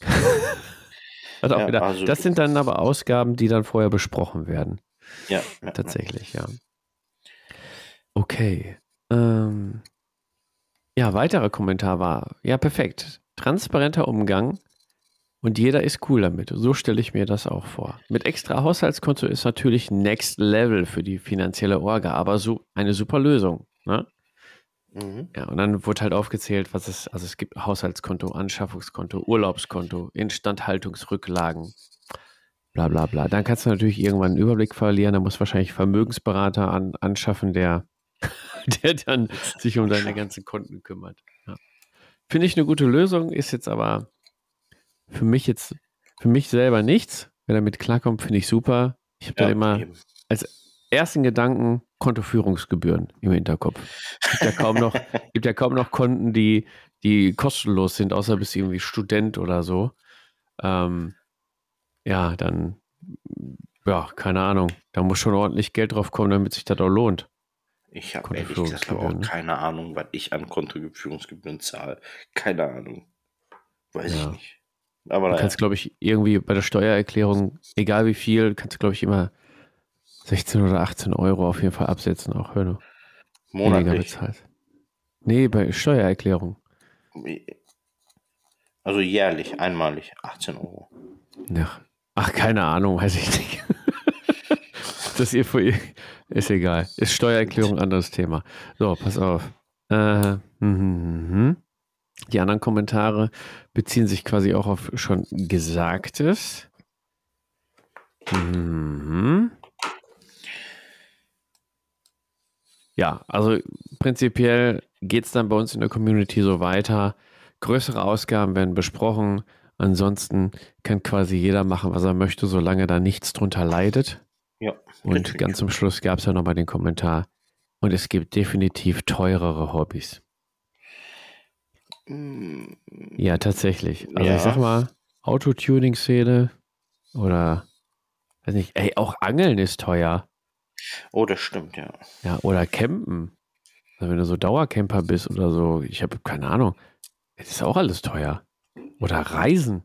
auch ja, wieder, also das sind dann aber Ausgaben, die dann vorher besprochen werden. Ja. ja Tatsächlich, ja. Okay. Ähm, ja, weiterer Kommentar war, ja, perfekt. Transparenter Umgang und jeder ist cool damit. So stelle ich mir das auch vor. Mit extra Haushaltskonto ist natürlich Next Level für die finanzielle Orga, aber so eine super Lösung. Ne? Mhm. Ja, und dann wurde halt aufgezählt, was es, also es gibt Haushaltskonto, Anschaffungskonto, Urlaubskonto, Instandhaltungsrücklagen, bla bla bla. Dann kannst du natürlich irgendwann einen Überblick verlieren. Da muss wahrscheinlich Vermögensberater an, anschaffen, der der dann sich um deine ganzen Konten kümmert. Ja. Finde ich eine gute Lösung, ist jetzt aber für mich jetzt, für mich selber nichts. Wer damit klarkommt, finde ich super. Ich habe ja, da immer eben. als ersten Gedanken Kontoführungsgebühren im Hinterkopf. Gibt ja kaum noch, gibt ja kaum noch Konten, die, die kostenlos sind, außer bist du irgendwie Student oder so. Ähm, ja, dann, ja, keine Ahnung. Da muss schon ordentlich Geld drauf kommen, damit sich das auch lohnt. Ich habe ehrlich gesagt aber auch ne? keine Ahnung, was ich an Kontoführungsgebühren zahle. Keine Ahnung. Weiß ja. ich nicht. Aber Du naja, kannst, glaube ich, irgendwie bei der Steuererklärung, egal wie viel, kannst du, glaube ich, immer 16 oder 18 Euro auf jeden Fall absetzen, auch wenn du weniger monatlich. bezahlst. Nee, bei Steuererklärung. Also jährlich, einmalig, 18 Euro. Ja. Ach, keine Ahnung, weiß ich nicht. das ihr vor ist egal. Ist Steuererklärung ein anderes Thema. So, pass auf. Äh, mhm. Die anderen Kommentare beziehen sich quasi auch auf schon Gesagtes. Mhm. Ja, also prinzipiell geht es dann bei uns in der Community so weiter. Größere Ausgaben werden besprochen. Ansonsten kann quasi jeder machen, was er möchte, solange da nichts drunter leidet. Ja. Und natürlich. ganz zum Schluss gab es ja nochmal den Kommentar. Und es gibt definitiv teurere Hobbys. Mm, Ja, tatsächlich. Also Ja. ich sag mal, Autotuning-Szene oder weiß nicht, ey, auch Angeln ist teuer. Oh, das stimmt, ja. Ja, oder Campen. Also wenn du so Dauercamper bist oder so, ich habe keine Ahnung. Das ist auch alles teuer. Oder Reisen.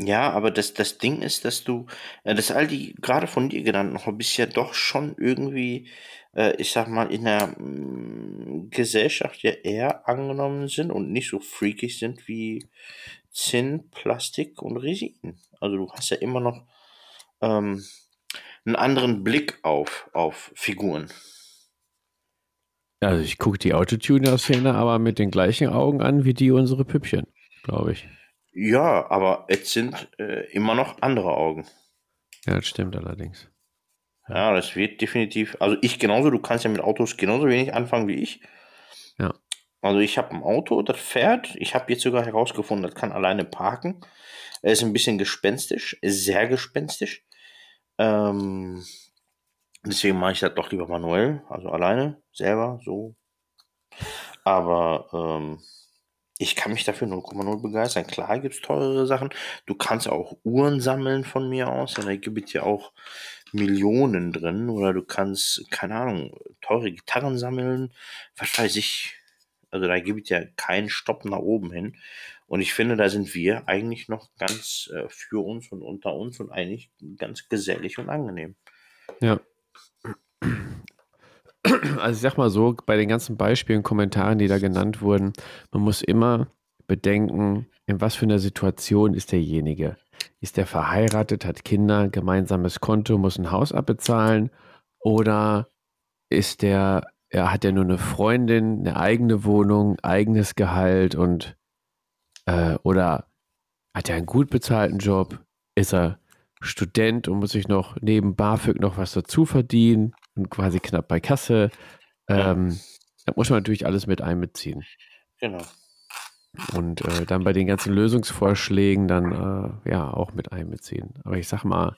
Ja, aber das, das Ding ist, dass du, äh, dass all die gerade von dir genannten Hobbys ja doch schon irgendwie, äh, ich sag mal, in der mm, Gesellschaft ja eher angenommen sind und nicht so freakig sind wie Zinn, Plastik und Resin. Also du hast ja immer noch ähm, einen anderen Blick auf, auf Figuren. Also ich gucke die Autotuner-Szene aber mit den gleichen Augen an wie die unsere Püppchen, glaube ich. Ja, aber es sind äh, immer noch andere Augen. Ja, das stimmt allerdings. Ja, das wird definitiv. Also ich genauso, du kannst ja mit Autos genauso wenig anfangen wie ich. Ja. Also ich habe ein Auto, das fährt. Ich habe jetzt sogar herausgefunden, das kann alleine parken. Er ist ein bisschen gespenstisch, sehr gespenstisch. Ähm, deswegen mache ich das doch lieber manuell, also alleine, selber, so. Aber ähm, ich kann mich dafür 0,0 begeistern. Klar gibt es teurere Sachen. Du kannst auch Uhren sammeln von mir aus. Ja, da gibt es ja auch Millionen drin. Oder du kannst, keine Ahnung, teure Gitarren sammeln. Was weiß ich. Also da gibt es ja keinen Stopp nach oben hin. Und ich finde, da sind wir eigentlich noch ganz äh, für uns und unter uns und eigentlich ganz gesellig und angenehm. Ja. Also ich sag mal so, bei den ganzen Beispielen, Kommentaren, die da genannt wurden, man muss immer bedenken, in was für einer Situation ist derjenige. Ist der verheiratet, hat Kinder, gemeinsames Konto, muss ein Haus abbezahlen? Oder ist der, er hat ja nur eine Freundin, eine eigene Wohnung, eigenes Gehalt und äh, oder hat er einen gut bezahlten Job, ist er Student und muss sich noch neben BAföG noch was dazu verdienen und quasi knapp bei Kasse. Ja. Ähm, da muss man natürlich alles mit einbeziehen. Genau. Und äh, dann bei den ganzen Lösungsvorschlägen dann äh, ja auch mit einbeziehen. Aber ich sag mal,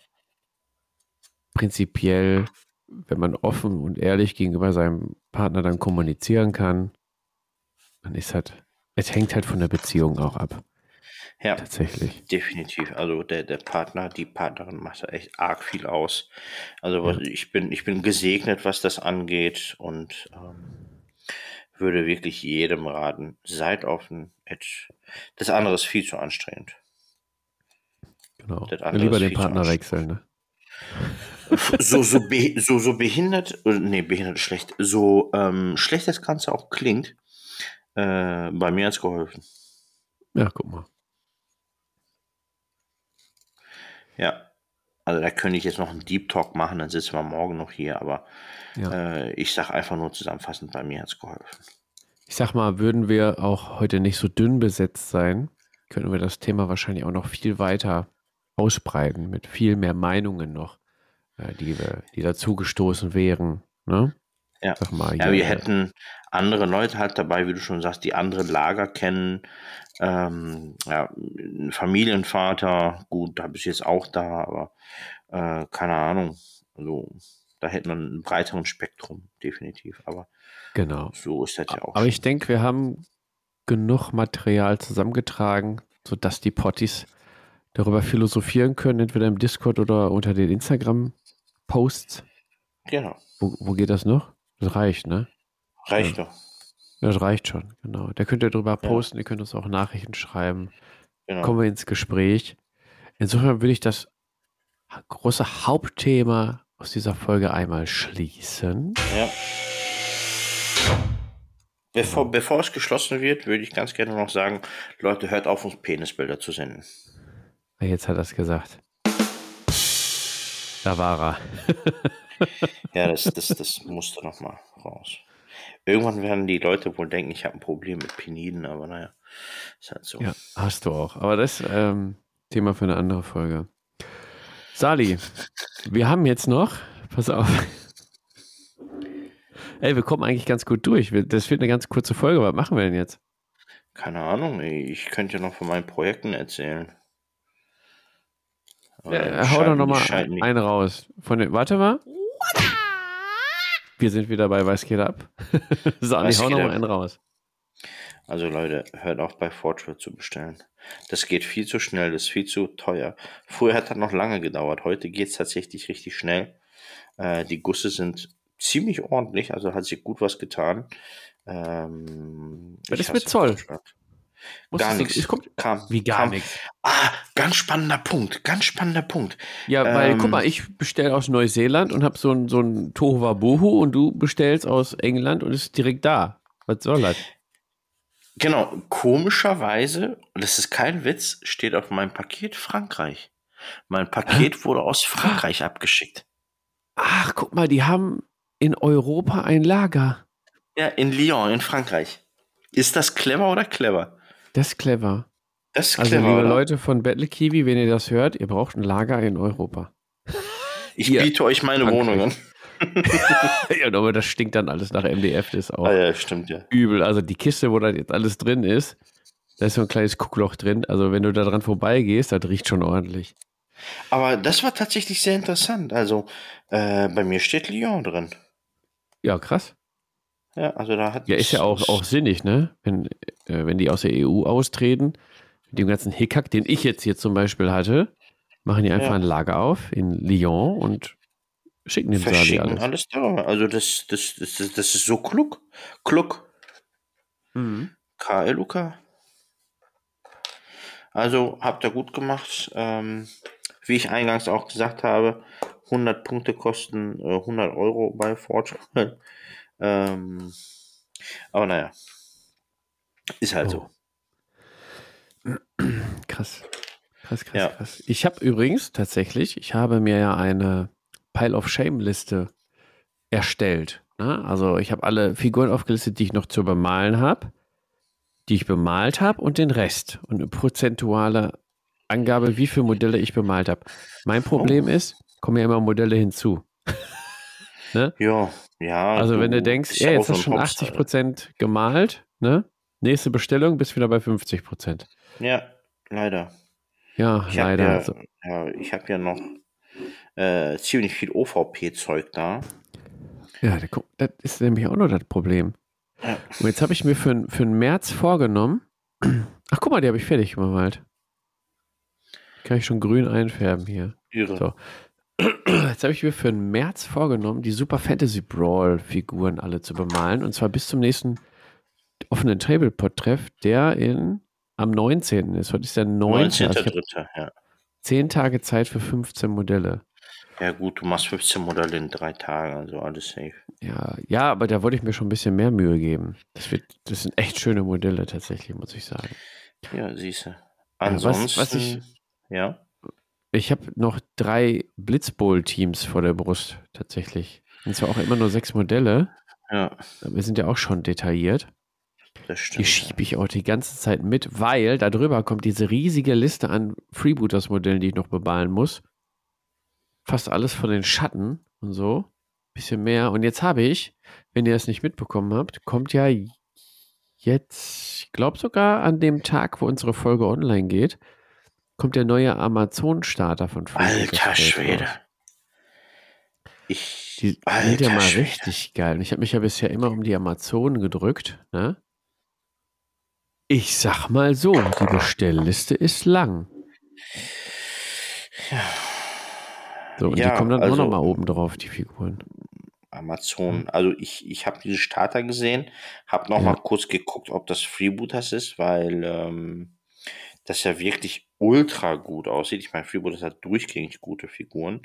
prinzipiell, wenn man offen und ehrlich gegenüber seinem Partner dann kommunizieren kann, dann ist halt, es hängt halt von der Beziehung auch ab, Ja, tatsächlich. definitiv. Also der, der Partner, die Partnerin macht da echt arg viel aus. Also was, ich bin, ich bin gesegnet, was das angeht und ähm, würde wirklich jedem raten, seid offen. Das andere ist viel zu anstrengend. Genau. Lieber den Partner wechseln, ne? So, so, be, so, so behindert, äh, nee, behindert schlecht, so ähm, schlecht das Ganze auch klingt, äh, bei mir hat es geholfen. Ja, guck mal. Ja. Also da könnte ich jetzt noch einen Deep Talk machen, dann sitzen wir morgen noch hier, aber Ja. äh, ich sage einfach nur zusammenfassend, bei mir hat es geholfen. Ich sag mal, würden wir auch heute nicht so dünn besetzt sein, könnten wir das Thema wahrscheinlich auch noch viel weiter ausbreiten, mit viel mehr Meinungen noch, äh, die, wir, die dazugestoßen wären. Ne? Ja. Sag mal, Ja, wir hätten andere Leute halt dabei, wie du schon sagst, die andere Lager kennen. Ähm, ja, ein Familienvater, gut, da bist du jetzt auch da, aber äh, keine Ahnung. Also, da hätten wir ein breiteren Spektrum, definitiv. Aber Genau. so ist das ja auch. Aber schon. ich denke, wir haben genug Material zusammengetragen, sodass die Potties darüber philosophieren können, entweder im Discord oder unter den Instagram-Posts. Genau, Wo, wo geht das noch? Das reicht, ne? reicht doch. Das reicht schon, genau. Da könnt ihr drüber Ja. posten, ihr könnt uns auch Nachrichten schreiben. genau. kommen wir ins Gespräch. Insofern würde ich das große Hauptthema aus dieser Folge einmal schließen. Ja. Bevor, bevor es geschlossen wird, würde ich ganz gerne noch sagen, Leute, hört auf, uns Penisbilder zu senden. Jetzt hat er es gesagt. Da war er. ja, das, das, das musste noch mal raus. Irgendwann werden die Leute wohl denken, ich habe ein Problem mit Peniden, aber naja, ist halt so. Ja, hast du auch. Aber das ähm, Thema für eine andere Folge. Sali, wir haben jetzt noch, pass auf. Ey, wir kommen eigentlich ganz gut durch. Das wird eine ganz kurze Folge. Was machen wir denn jetzt? Keine Ahnung, ich könnte ja noch von meinen Projekten erzählen. Ja, hau doch nochmal einen raus. Von den, warte mal. Wir sind wieder bei Weiß geht ab. Sani, hau nochmal einen raus. Also Leute, hört auf bei Fortschritt zu bestellen. Das geht viel zu schnell, das ist viel zu teuer. Früher hat das noch lange gedauert, heute geht es tatsächlich richtig schnell. Äh, die Gusse sind ziemlich ordentlich, also hat sich gut was getan. Ähm, was ist mit Zoll? Gar nichts. Kam, Wie gar nichts? Ah, ganz spannender Punkt. Ganz spannender Punkt. Ja, weil, ähm, guck mal, ich bestelle aus Neuseeland und habe so ein, so ein Tohuwabohu und du bestellst aus England und ist direkt da. Was soll das? Genau, komischerweise, und das ist kein Witz, steht auf meinem Paket Frankreich. Mein Paket wurde aus Frankreich abgeschickt. Ach, guck mal, die haben in Europa ein Lager. Ja, in Lyon, in Frankreich. Ist das clever oder clever? Das ist clever. Das ist also, clever. Also, liebe oder? Leute von Battle Kiwi, wenn ihr das hört, ihr braucht ein Lager in Europa. Ich Hier, biete euch meine Frankreich. Wohnungen. ja, aber das stinkt dann alles nach MDF, das ist auch ah, ja, stimmt, ja. übel. Also die Kiste, wo da jetzt alles drin ist, da ist so ein kleines Guckloch drin. Also wenn du da dran vorbeigehst, das riecht schon ordentlich. Aber das war tatsächlich sehr interessant. Also äh, bei mir steht Lyon drin. Ja, krass. Ja, also da hat Ja, ist ja auch, auch sinnig, ne? Wenn, äh, wenn die aus der EU austreten, mit dem ganzen Hickhack, den ich jetzt hier zum Beispiel hatte, machen die einfach ja. ein Lager auf in Lyon und schicken den Verschicken alles. alles da. Also das, das, das, das ist so klug. Klug. Mhm. KLUK. Also habt ihr gut gemacht. Ähm, wie ich eingangs auch gesagt habe, 100 Punkte kosten äh, 100 Euro bei Fortschritt. Ähm, aber naja, ist halt oh. so. Krass. Krass, krass, ja. krass. Ich habe übrigens tatsächlich, ich habe mir ja eine Pile of Shame-Liste erstellt. Ne? Also ich habe alle Figuren aufgelistet, die ich noch zu bemalen habe, die ich bemalt habe und den Rest. Und eine prozentuale Angabe, wie viele Modelle ich bemalt habe. Mein Problem oh. ist, kommen ja immer Modelle hinzu. Ne? Ja, ja. Also wenn du denkst, ja, jetzt hast du schon 80 Prozent gemalt, ne? Nächste Bestellung, bist wieder bei 50 Prozent. Ja, leider. Ja, ich leider. Ja, also. ja, ich habe ja noch äh, ziemlich viel OVP-Zeug da. Ja, das ist nämlich auch noch das Problem. Ja. Und jetzt habe ich mir für, für den März vorgenommen. Ach, guck mal, die habe ich fertig gemalt. Kann ich schon grün einfärben hier. Irre. So. Jetzt habe ich mir für den März vorgenommen, die Super Fantasy Brawl Figuren alle zu bemalen. Und zwar bis zum nächsten offenen Tablepot-Treff, der in, am 19. ist. Heute ist der 19. 19. Also ja. 10 Tage Zeit für 15 Modelle. Ja, gut, du machst 15 Modelle in drei Tagen, also alles safe. Ja, ja, aber da wollte ich mir schon ein bisschen mehr Mühe geben. Das, wird, das sind echt schöne Modelle tatsächlich, muss ich sagen. Ja, siehst du. Ansonsten, was, was ich, ja. Ich habe noch drei Blitzbowl-Teams vor der Brust, tatsächlich. Und zwar auch immer nur sechs Modelle. Ja. Wir sind ja auch schon detailliert. Das stimmt. Die schiebe ich auch die ganze Zeit mit, weil darüber kommt diese riesige Liste an Freebooters-Modellen, die ich noch bemalen muss fast alles von den Schatten und so. Bisschen mehr. Und jetzt habe ich, wenn ihr es nicht mitbekommen habt, kommt ja jetzt, ich glaube sogar an dem Tag, wo unsere Folge online geht, kommt der neue Amazon-Starter von Freebooters. Alter Schwede. Ich, die sind ja mal Schwede. richtig geil. Ich habe mich ja bisher immer um die Amazon gedrückt. Ne? Ich sag mal so, die Bestellliste ist lang. Ja. So, und ja, die kommen dann also, auch nochmal oben drauf, die Figuren. Amazon, also ich, ich habe diese Starter gesehen, habe nochmal ja. kurz geguckt, ob das Freebooters ist, weil ähm, dass er wirklich ultra gut aussieht. Ich meine, Freebooters hat durchgängig gute Figuren,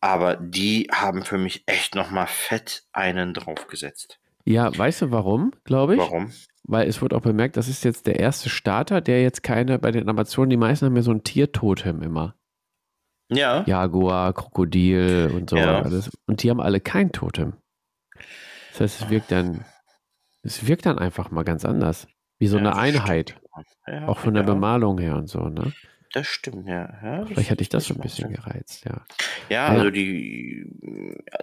aber die haben für mich echt nochmal fett einen draufgesetzt. Ja, weißt du warum, glaube ich? Warum? Weil es wurde auch bemerkt, das ist jetzt der erste Starter, der jetzt keine, bei den Animationen, die meisten haben ja so ein Tiertotem immer. Ja. Jaguar, Krokodil und so Ja. alles. Und die haben alle kein Totem. Das heißt, es wirkt dann, es wirkt dann einfach mal ganz anders. Wie so Ja, eine das Einheit. Ja, Auch von der ja, Bemalung her und so, ne? Das stimmt, ja. ja Vielleicht hatte ich das so ein bisschen Sinn. gereizt, ja. Ja, Ja. also die,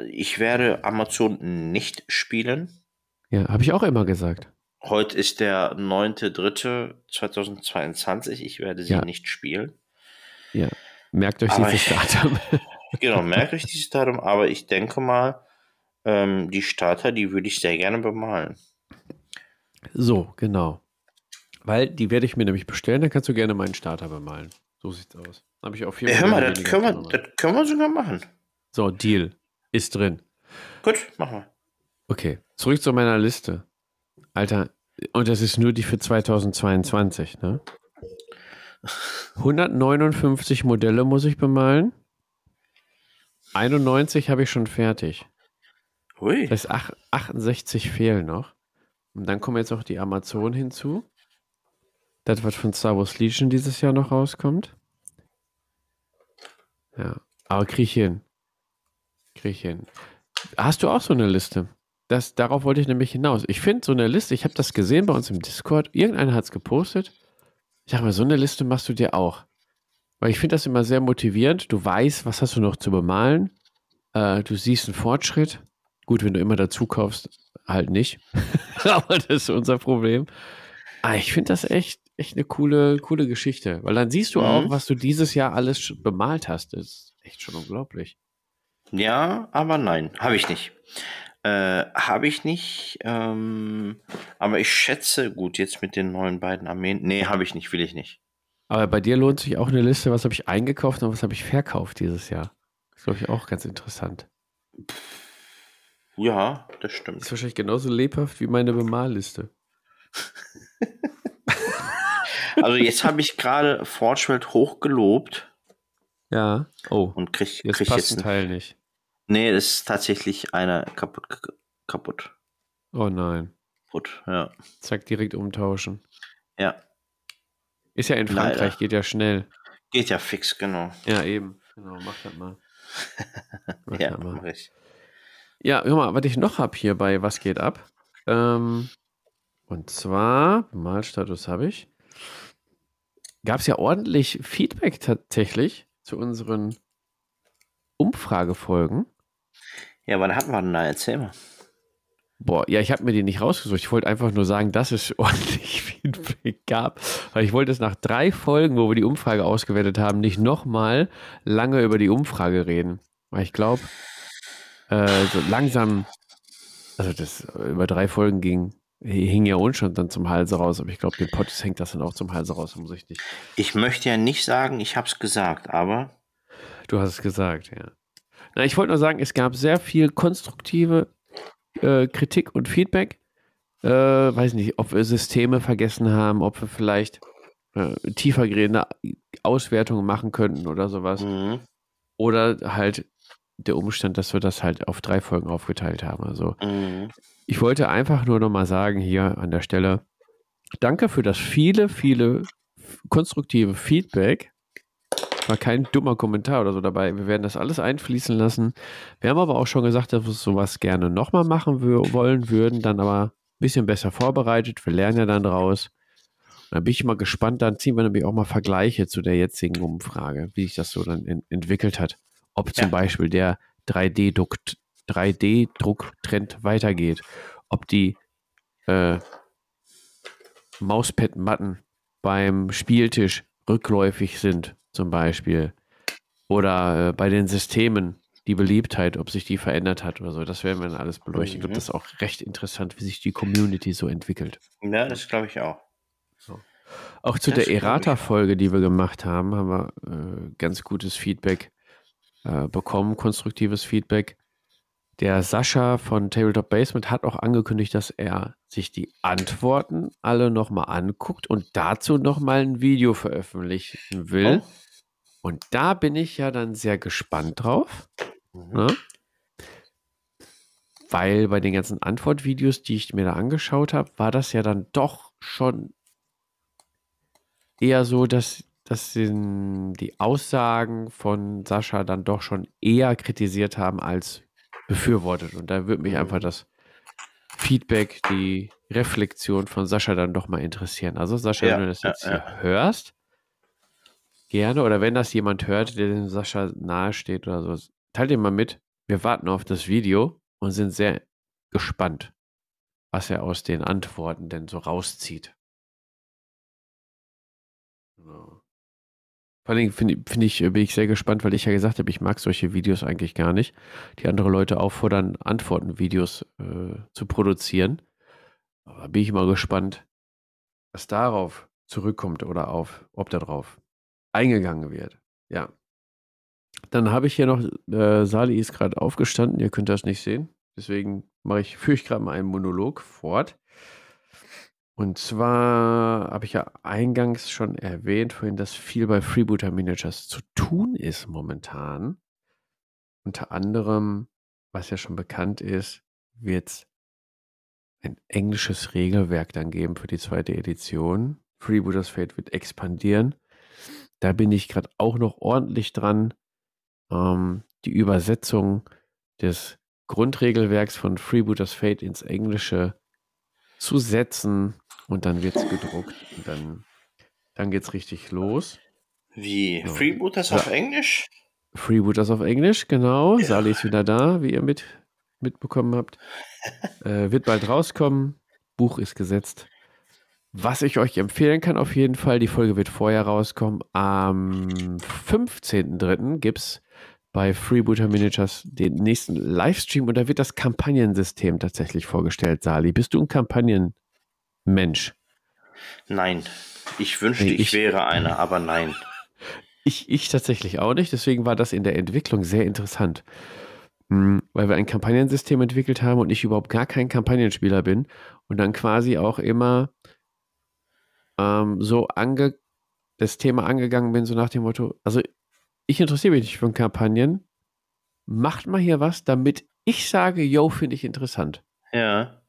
ich werde Amazon nicht spielen. Ja, habe ich auch immer gesagt. Heute ist der 9.3.2022. Ich werde sie Ja. nicht spielen. Ja. Merkt euch Aber dieses ich- Datum. Genau, merkt euch dieses Datum, aber ich denke mal, ähm, die Starter, die würde ich sehr gerne bemalen. so, genau. Weil die werde ich mir nämlich bestellen, dann kannst du gerne meinen Starter bemalen. So sieht's aus. Habe ich auch vier Ey, hör mal, das können, wir, das können wir sogar machen. So, Deal. Ist drin. Gut, machen wir. Okay, zurück zu meiner Liste. Alter, und das ist nur die für 2022, ne? 159 Modelle muss ich bemalen. 91 habe ich schon fertig. Hui. Das heißt, ach- 68 fehlen noch. Und dann kommen jetzt noch die Amazon hinzu. Das, was von Star Wars Legion dieses Jahr noch rauskommt. Ja, aber krieg ich hin. Krieg ich hin. Hast du auch so eine Liste? Das, darauf wollte ich nämlich hinaus. Ich finde so eine Liste, ich habe das gesehen bei uns im Discord, irgendeiner hat es gepostet. Ich dachte mir, so eine Liste machst du dir auch. Weil ich finde das immer sehr motivierend. Du weißt, was hast du noch zu bemalen. Äh, du siehst einen Fortschritt. Gut, wenn du immer dazu kaufst, halt nicht. Aber das ist unser Problem. Aber ich finde das echt, echt eine coole, coole Geschichte. Weil dann siehst du Mhm. auch, was du dieses Jahr alles bemalt hast. Das ist echt schon unglaublich. Ja, aber nein, habe ich nicht. Äh, habe ich nicht. Ähm, aber ich schätze, gut, jetzt mit den neuen beiden Armeen. Nee, habe ich nicht, will ich nicht. Aber bei dir lohnt sich auch eine Liste, was habe ich eingekauft und was habe ich verkauft dieses Jahr. Das ist, glaube ich, auch ganz interessant. Ja, das Das stimmt. ist wahrscheinlich genauso lebhaft wie meine Bemalliste. Also jetzt habe ich gerade Forgeworld hochgelobt Ja. Oh, und krieg, jetzt krieg passt jetzt ein Teil nicht. Nee, das ist tatsächlich einer kaputt. Kaputt. Oh nein. Kaputt, ja. Zack, direkt umtauschen. Ja, Ist ja in Leider. Frankreich, geht ja schnell. geht ja fix, genau. Ja, eben. Genau, mach das mal. Mach Ja, das mal. mach ich. Ja, hör mal, was ich noch habe hier bei Was geht ab? Ähm, und zwar, Malstatus habe ich. Gab es ja ordentlich Feedback tatsächlich zu unseren Umfragefolgen. Ja, wann hatten wir denn da? Erzähl mal. Boah, ja, ich habe mir die nicht rausgesucht. Ich wollte einfach nur sagen, dass es ordentlich Feedback gab. Weil ich wollte es nach drei Folgen, wo wir die Umfrage ausgewertet haben, nicht nochmal lange über die Umfrage reden. Weil ich glaube, äh, so langsam, also das über drei Folgen ging, hing ja uns schon dann zum Halse raus. Aber ich glaube, den Potts hängt das dann auch zum Halse raus, muss ich nicht. Ich möchte ja nicht sagen, ich habe es gesagt, aber Du hast es gesagt, ja. Na, ich wollte nur sagen, es gab sehr viel konstruktive äh, Kritik und Feedback. Äh, weiß nicht, ob wir Systeme vergessen haben, ob wir vielleicht äh, tiefergehende Auswertungen machen könnten oder sowas. mhm. Oder halt der Umstand, dass wir das halt auf drei Folgen aufgeteilt haben. Also Mhm. Ich wollte einfach nur nochmal sagen hier an der Stelle, danke für das viele, viele konstruktive Feedback. War kein dummer Kommentar oder so dabei. Wir werden das alles einfließen lassen. Wir haben aber auch schon gesagt, dass wir sowas gerne nochmal machen wollen würden, dann aber ein bisschen besser vorbereitet. Wir lernen ja dann draus. Dann bin ich mal gespannt, dann ziehen wir nämlich auch mal Vergleiche zu der jetzigen Umfrage, wie sich das so dann en entwickelt hat. Ob zum Ja. Beispiel der 3D-Druck 3D-Drucktrend weitergeht. Ob die äh, Mauspad-Matten beim Spieltisch rückläufig sind, zum Beispiel. Oder äh, bei den Systemen die Beliebtheit, ob sich die verändert hat oder so. Das werden wir dann alles beleuchten. Ich glaube, Mhm. das ist auch recht interessant, wie sich die Community so entwickelt. Ja, das glaube ich auch. Auch zu Das der. Errata-Folge, die wir gemacht haben, haben wir äh, ganz gutes Feedback äh, bekommen, konstruktives Feedback. Der Sascha von Tabletop Basement hat auch angekündigt, dass er sich die Antworten alle nochmal anguckt und dazu nochmal ein Video veröffentlichen will. Oh. Und da bin ich ja dann sehr gespannt drauf. Mhm. Ne? Weil bei den ganzen Antwortvideos, die ich mir da angeschaut habe, war das ja dann doch schon eher so, dass, dass die Aussagen von Sascha dann doch schon eher kritisiert haben als befürwortet. Und da würde mich einfach das Feedback, die Reflexion von Sascha dann doch mal interessieren. Also Sascha, ja, wenn du das jetzt ja, hier ja. hörst, gerne, oder wenn das jemand hört, der dem Sascha nahesteht oder so, teilt ihn mal mit. Wir warten auf das Video und sind sehr gespannt, was er aus den Antworten denn so rauszieht. Vor allem finde find ich, bin ich sehr gespannt, weil ich ja gesagt habe, ich mag solche Videos eigentlich gar nicht, die andere Leute auffordern, Antworten-Videos äh, zu produzieren. Aber bin ich mal gespannt, was darauf zurückkommt oder auf, ob darauf eingegangen wird. Ja. Dann habe ich hier noch, äh, Sali ist gerade aufgestanden, ihr könnt das nicht sehen. Deswegen mache ich, führe ich gerade mal einen Monolog fort. Und zwar habe ich ja eingangs schon erwähnt vorhin, dass viel bei Freebooter Managers zu tun ist momentan. Unter anderem, was ja schon bekannt ist, wird es ein englisches Regelwerk dann geben für die zweite Edition. Freebooters Fate wird expandieren. Da bin ich gerade auch noch ordentlich dran, ähm, die Übersetzung des Grundregelwerks von Freebooters Fate ins Englische zu setzen und dann wird es gedruckt und dann, dann geht es richtig los. Wie? Ja. Freebooters ja. auf Englisch? Freebooters auf Englisch, genau. Ja. Sali ist wieder da, wie ihr mit, mitbekommen habt. äh, wird bald rauskommen. Buch ist gesetzt. Was ich euch empfehlen kann, auf jeden Fall, die Folge wird vorher rauskommen. Am 15.03. gibt es bei Freebooter Miniatures den nächsten Livestream und da wird das Kampagnensystem tatsächlich vorgestellt. Sali, bist du ein Kampagnenmensch? Nein. Ich wünschte, ich, ich wäre einer, aber nein. Ich, ich tatsächlich auch nicht. Deswegen war das in der Entwicklung sehr interessant. Hm, weil wir ein Kampagnensystem entwickelt haben und ich überhaupt gar kein Kampagnenspieler bin und dann quasi auch immer ähm, so ange das Thema angegangen bin, so nach dem Motto, also ich interessiere mich nicht für Kampagnen. Macht mal hier was, damit ich sage, yo, finde ich interessant. Ja.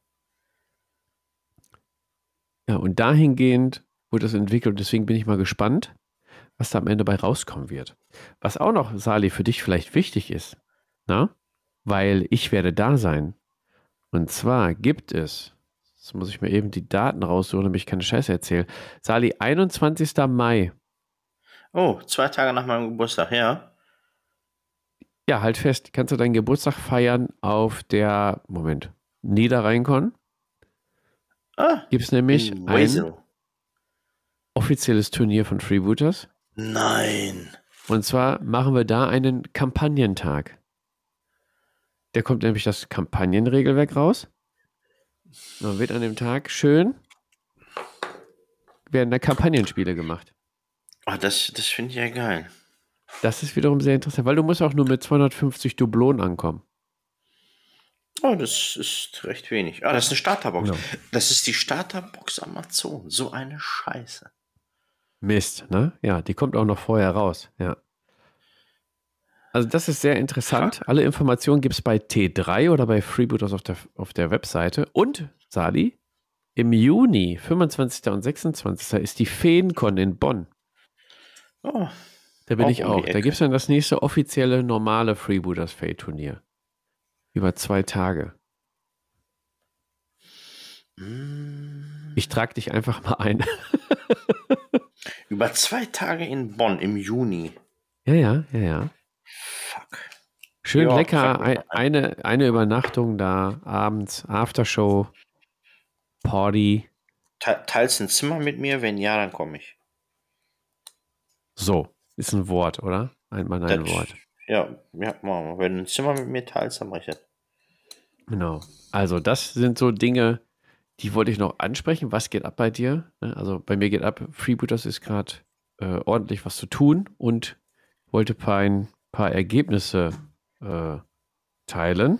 Ja, und dahingehend wurde das entwickelt. Deswegen bin ich mal gespannt, was da am Ende bei rauskommen wird. Was auch noch, Sali, für dich vielleicht wichtig ist, na? Weil ich werde da sein. Und zwar gibt es, jetzt muss ich mir eben die Daten raussuchen, damit ich keine Scheiße erzähle. Sali, 21. Mai Oh, zwei Tage nach meinem Geburtstag, ja. Ja, halt fest. Kannst du deinen Geburtstag feiern auf der, Moment, Niederrheinkon? Ah, Gibt es nämlich ein offizielles Turnier von Freebooters. Nein. Und zwar machen wir da einen Kampagnentag. Der kommt nämlich das Kampagnenregelwerk raus. Dann wird an dem Tag schön werden da Kampagnenspiele gemacht. Ah, das, das finde ich ja geil. Das ist wiederum sehr interessant, weil du musst auch nur mit 250 Dublonen ankommen. Oh, das ist recht wenig. Ah, das ist eine Starterbox. Genau. Das ist die Starterbox Amazon. So eine Scheiße. Mist, ne? Ja, die kommt auch noch vorher raus. Ja. Also das ist sehr interessant. Alle Informationen gibt es bei T3 oder bei Freebooters auf der, auf der Webseite. Und, Sali, im Juni, 25. und 26. ist die Feencon in Bonn. Oh, da bin ich auch. Um da gibt es dann das nächste offizielle normale Freebooters Fate Turnier. Über zwei Tage. Mm. Ich trage dich einfach mal ein. Über zwei Tage in Bonn im Juni. Ja, ja, ja, ja. Fuck. Schön ja, lecker. Ein, eine, eine Übernachtung da, abends, Aftershow, Party. Teilst ein Zimmer mit mir? Wenn ja, dann komme ich. So, ist ein Wort, oder? Einmal ein das, Wort. Ja, ja, machen wir. Wenn du ein Zimmer mit mir teilst, dann mache ich das. Genau. Also, das sind so Dinge, die wollte ich noch ansprechen. Was geht ab bei dir? Ne, also, bei mir geht ab, Freebooters ist gerade äh, ordentlich was zu tun und wollte ein paar, ein paar Ergebnisse äh, teilen.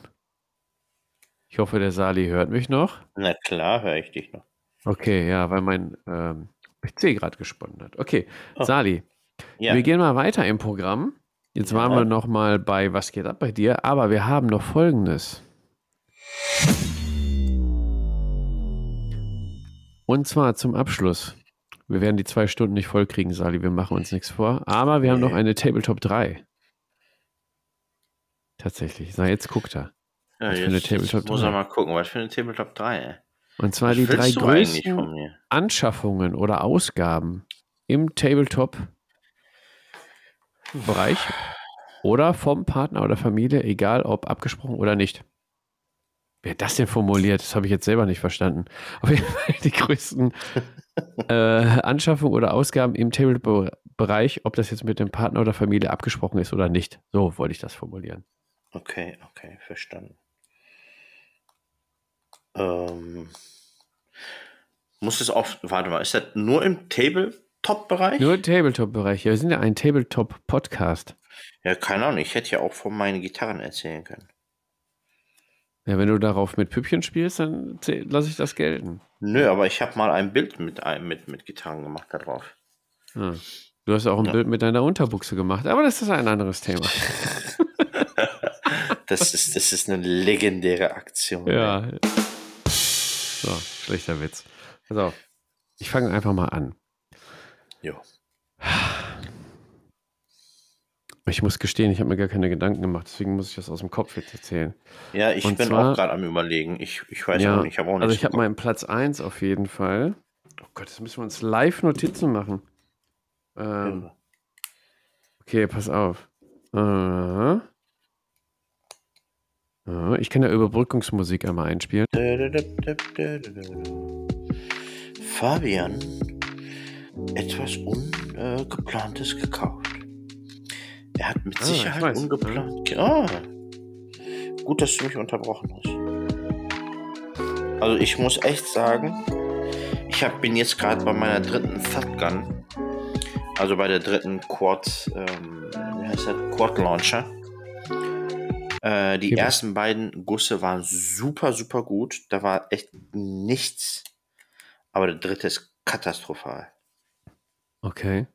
Ich hoffe, der Sali hört mich noch. Na klar, höre ich dich noch. Okay, ja, weil mein ähm, PC gerade gesponnen hat. Okay, Oh. Sali, Ja, wir gehen mal weiter im Programm. Jetzt waren Ja. wir noch mal bei Was geht ab bei dir, aber wir haben noch Folgendes. Und zwar zum Abschluss. Wir werden die zwei Stunden nicht voll kriegen, Sali, wir machen uns nichts vor. Aber wir haben noch eine Tabletop 3. Tatsächlich. Na, jetzt guckt er. ja was jetzt, Tabletop muss 3? er mal gucken, was für eine Tabletop 3, ey. Und zwar Was die drei größten? Anschaffungen oder Ausgaben im Tabletop-Bereich oder vom Partner oder Familie, egal ob abgesprochen oder nicht. Wer hat das denn formuliert? Das habe ich jetzt selber nicht verstanden. Auf jeden Fall die größten äh, Anschaffungen oder Ausgaben im Tabletop-Bereich, ob das jetzt mit dem Partner oder Familie abgesprochen ist oder nicht. So wollte ich das formulieren. Okay, okay, verstanden. Ähm, muss es auf, warte mal, ist das nur im Tabletop-Bereich? Nur Tabletop-Bereich. Wir sind ja ein Tabletop-Podcast. Ja, keine Ahnung, ich hätte ja auch von meinen Gitarren erzählen können. Ja, wenn du darauf mit Püppchen spielst, dann lasse ich das gelten. Nö, aber ich habe mal ein Bild mit, mit, mit Gitarren gemacht da drauf. Ah. Du hast auch ein Ja. Bild mit deiner Unterbuchse gemacht, aber das ist ein anderes Thema. Das ist, das ist eine legendäre Aktion. Ja. So, schlechter Witz. Auf. Ich fange einfach mal an. Jo. Ich muss gestehen, ich habe mir gar keine Gedanken gemacht, deswegen muss ich das aus dem Kopf jetzt erzählen. Ja, ich Und bin zwar- auch gerade am überlegen. Ich, ich weiß Ja, auch nicht, ich habe auch nicht. Also ich habe meinen Platz 1 auf jeden Fall. Oh Gott, jetzt müssen wir uns live Notizen machen. Ähm, okay, pass auf. Äh, äh, ich kann ja Überbrückungsmusik einmal einspielen. Fabian, etwas Ungeplantes gekauft. Er hat mit Ah, ich Sicherheit ungeplant. ge- Ah, gut, dass du mich unterbrochen hast. Also ich muss echt sagen, ich hab, bin jetzt gerade bei meiner dritten Shotgun, also bei der dritten Quad, ähm, wie heißt das? Quad Launcher. Äh, die ersten beiden Gusse waren super, super gut. Da war echt nichts. Aber der dritte ist katastrophal. Okay.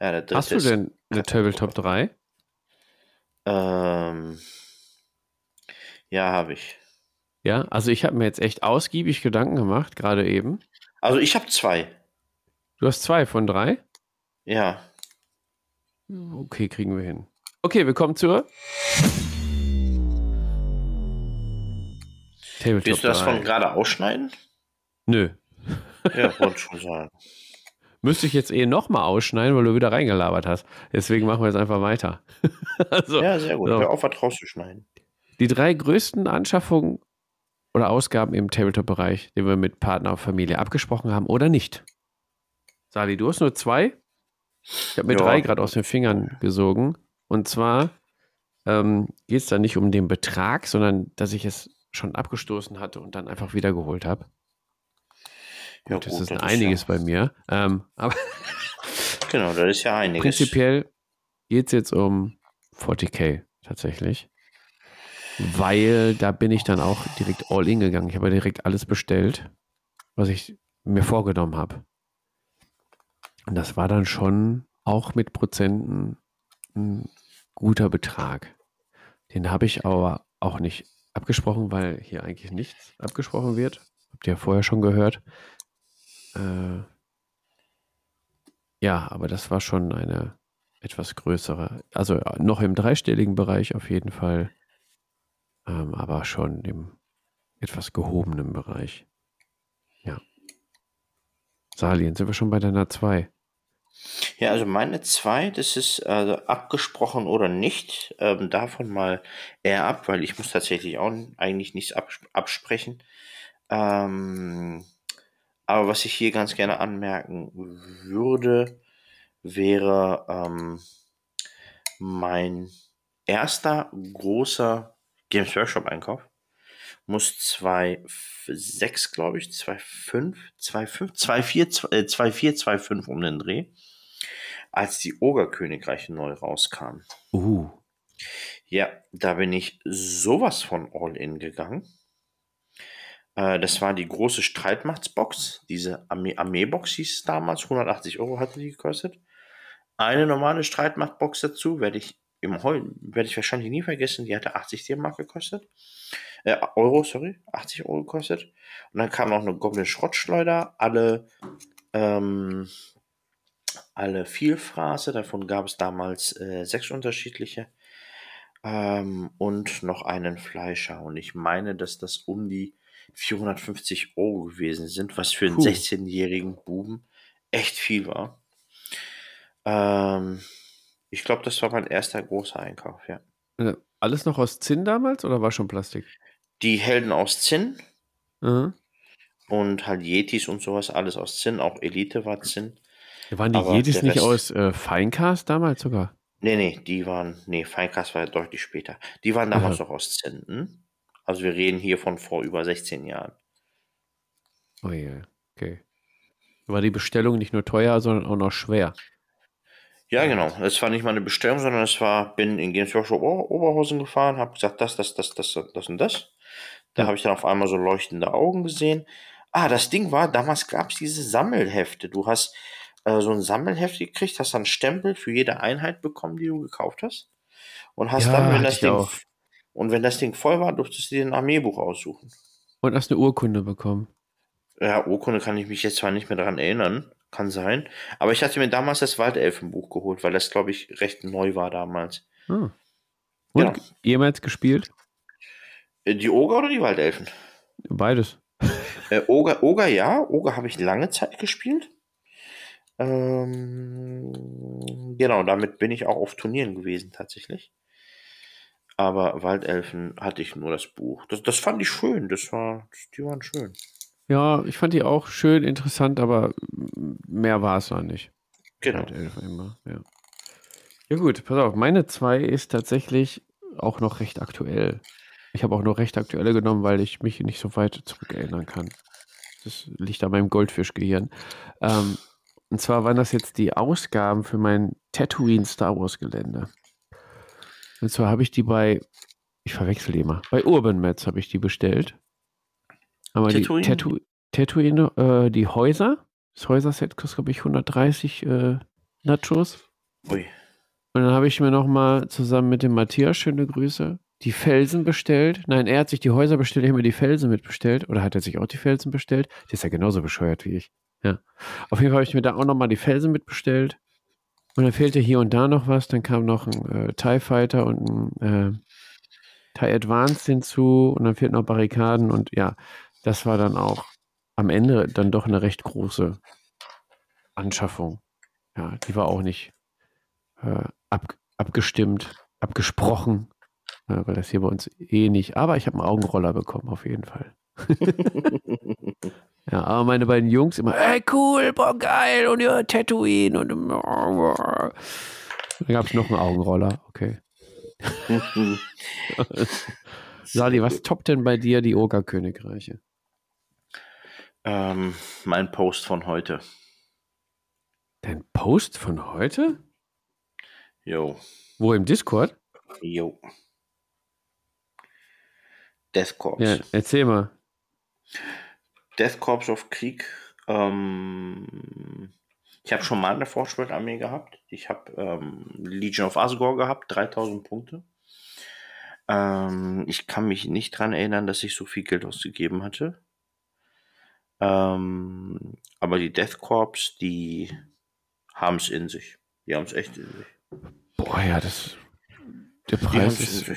Ja, der dritte Hast du denn eine Tabletop 3? Ähm, ja, habe ich. Ja, also ich habe mir jetzt echt ausgiebig Gedanken gemacht, gerade eben. Also ich habe zwei. Du hast zwei von drei? Ja. Okay, kriegen wir hin. Okay, wir kommen zur Tabletop Willst du das 3. von gerade ausschneiden? Nö. Ja, wollte schon sagen. Müsste ich jetzt eh nochmal ausschneiden, weil du wieder reingelabert hast. Deswegen machen wir jetzt einfach weiter. also, Ja, sehr gut. so. Hör auf, was rauszuschneiden. die drei größten Anschaffungen oder Ausgaben im Tabletop-Bereich, die wir mit Partner und Familie abgesprochen haben oder nicht. Sali, du hast nur zwei. Ich habe mir Ja. drei gerade aus den Fingern gesogen. Und zwar ähm, geht es da nicht um den Betrag, sondern dass ich es schon abgestoßen hatte und dann einfach wiedergeholt habe. Ja, Gut, das gut, ist das ist einiges ja- bei mir. Ähm, aber Genau, das ist ja einiges. prinzipiell geht es jetzt um 40k tatsächlich. Weil da bin ich dann auch direkt all in gegangen. Ich habe ja direkt alles bestellt, was ich mir vorgenommen habe. Und das war dann schon auch mit Prozenten ein guter Betrag. Den habe ich aber auch nicht abgesprochen, weil hier eigentlich nichts abgesprochen wird. Habt ihr ja vorher schon gehört. Äh, ja, aber das war schon eine etwas größere, also äh, noch im dreistelligen Bereich auf jeden Fall, ähm, aber schon im etwas gehobenen Bereich. Ja. Salien, sind wir schon bei deiner 2? Ja, also meine zwei, das ist also abgesprochen oder nicht. Ähm, davon mal eher ab, weil ich muss tatsächlich auch eigentlich nichts abs absprechen. Ähm, aber was ich hier ganz gerne anmerken würde, wäre ähm, mein erster großer Games Workshop Einkauf. Muss 2,6, glaube ich, 2,5, 2,5, 2,4, äh, 2,4, 2,5 um den Dreh als die Ogerkönigreiche neu rauskam. Uh, Ja, da bin ich sowas von All-In gegangen. Äh, das war die große Streitmachtsbox. Diese Armee-Box hieß es damals. 180 Euro hatte die gekostet. Eine normale Streitmachtbox dazu, werde ich im Heu werde ich wahrscheinlich nie vergessen. Die hatte 80 D-Mark gekostet. Äh, Euro, sorry. 80 Euro gekostet. Und dann kam noch eine Goblin Schrottschleuder. Alle, ähm, alle Vielfraße. Davon gab es damals äh, sechs unterschiedliche. Ähm, und noch einen Fleischer. Und ich meine, dass das um die 450 Euro gewesen sind, was für einen Puh. 16-jährigen Buben echt viel war. Ähm, ich glaube, das war mein erster großer Einkauf, ja. Äh, alles noch aus Zinn damals oder war schon Plastik? Die Helden aus Zinn. Mhm. Und halt Yetis und sowas, alles aus Zinn. Auch Elite war Zinn. Waren die Aber Yetis nicht Rest... aus äh, Feincast damals sogar? Nee, nee, die waren, nee, Feincast war ja deutlich später. Die waren damals Aha. noch aus Zinn. Hm? Also wir reden hier von vor über 16 Jahren. Oh je, okay. War die Bestellung nicht nur teuer, sondern auch noch schwer? Ja, genau. Es war nicht mal eine Bestellung, sondern es war, bin in Games Workshop Oberhausen gefahren, habe gesagt, das, das, das, das, das und das. Da ja. habe ich dann auf einmal so leuchtende Augen gesehen. Ah, das Ding war, damals gab es diese Sammelhefte. Du hast äh, so ein Sammelheft gekriegt, hast dann einen Stempel für jede Einheit bekommen, die du gekauft hast. Und hast ja, dann, wenn das Ding auch. Und wenn das Ding voll war, durftest du dir ein Armeebuch aussuchen. Und hast eine Urkunde bekommen. Ja, Urkunde kann ich mich jetzt zwar nicht mehr daran erinnern, kann sein. Aber ich hatte mir damals das Waldelfenbuch geholt, weil das, glaube ich, recht neu war damals. Hm. Und ja. jemals gespielt? Äh, die Oger oder die Waldelfen? Beides. Äh, Oger, Oger ja, Oger habe ich lange Zeit gespielt. Ähm, genau, damit bin ich auch auf Turnieren gewesen tatsächlich aber Waldelfen hatte ich nur das Buch. Das, das fand ich schön, das war, die waren schön. Ja, ich fand die auch schön, interessant, aber mehr war es noch nicht. Genau. Immer, ja. ja gut, pass auf, meine zwei ist tatsächlich auch noch recht aktuell. Ich habe auch noch recht aktuelle genommen, weil ich mich nicht so weit zurückerinnern kann. Das liegt an meinem Goldfischgehirn. Ähm, und zwar waren das jetzt die Ausgaben für mein Tatooine Star Wars Gelände. Und zwar habe ich die bei, ich verwechsel die immer, bei Urban Mats habe ich die bestellt. Aber Tatooine? die Tattoo, Tatooine, äh, die Häuser, das Häuserset kostet, glaube ich, 130 äh, Nachos. Ui. Und dann habe ich mir nochmal zusammen mit dem Matthias, schöne Grüße, die Felsen bestellt. Nein, er hat sich die Häuser bestellt, ich habe mir die Felsen mitbestellt. Oder hat er sich auch die Felsen bestellt? Der ist ja genauso bescheuert wie ich. Ja. Auf jeden Fall habe ich mir da auch nochmal die Felsen mitbestellt. Und dann fehlte hier und da noch was. Dann kam noch ein äh, TIE Fighter und ein äh, TIE Advanced hinzu. Und dann fehlten noch Barrikaden. Und ja, das war dann auch am Ende dann doch eine recht große Anschaffung. Ja, die war auch nicht äh, ab, abgestimmt, abgesprochen, äh, weil das hier bei uns eh nicht. Aber ich habe einen Augenroller bekommen, auf jeden Fall. Ja, aber meine beiden Jungs immer, ey, cool, boah, geil, und ja, Tatooine und dann gab es noch einen Augenroller, okay. Sali, was toppt denn bei dir die Ogerkönigreiche? Ähm, mein Post von heute. Dein Post von heute? Jo. Wo im Discord? Jo. Corps. Ja, erzähl mal. Death Corps of Krieg. Ähm, ich habe schon mal eine Fortschrittarmee gehabt. Ich habe ähm, Legion of Asgore gehabt, 3000 Punkte. Ähm, ich kann mich nicht daran erinnern, dass ich so viel Geld ausgegeben hatte. Ähm, aber die Death Corps, die haben es in sich. Die haben es echt in sich. Boah, ja, das. Der Preis ist.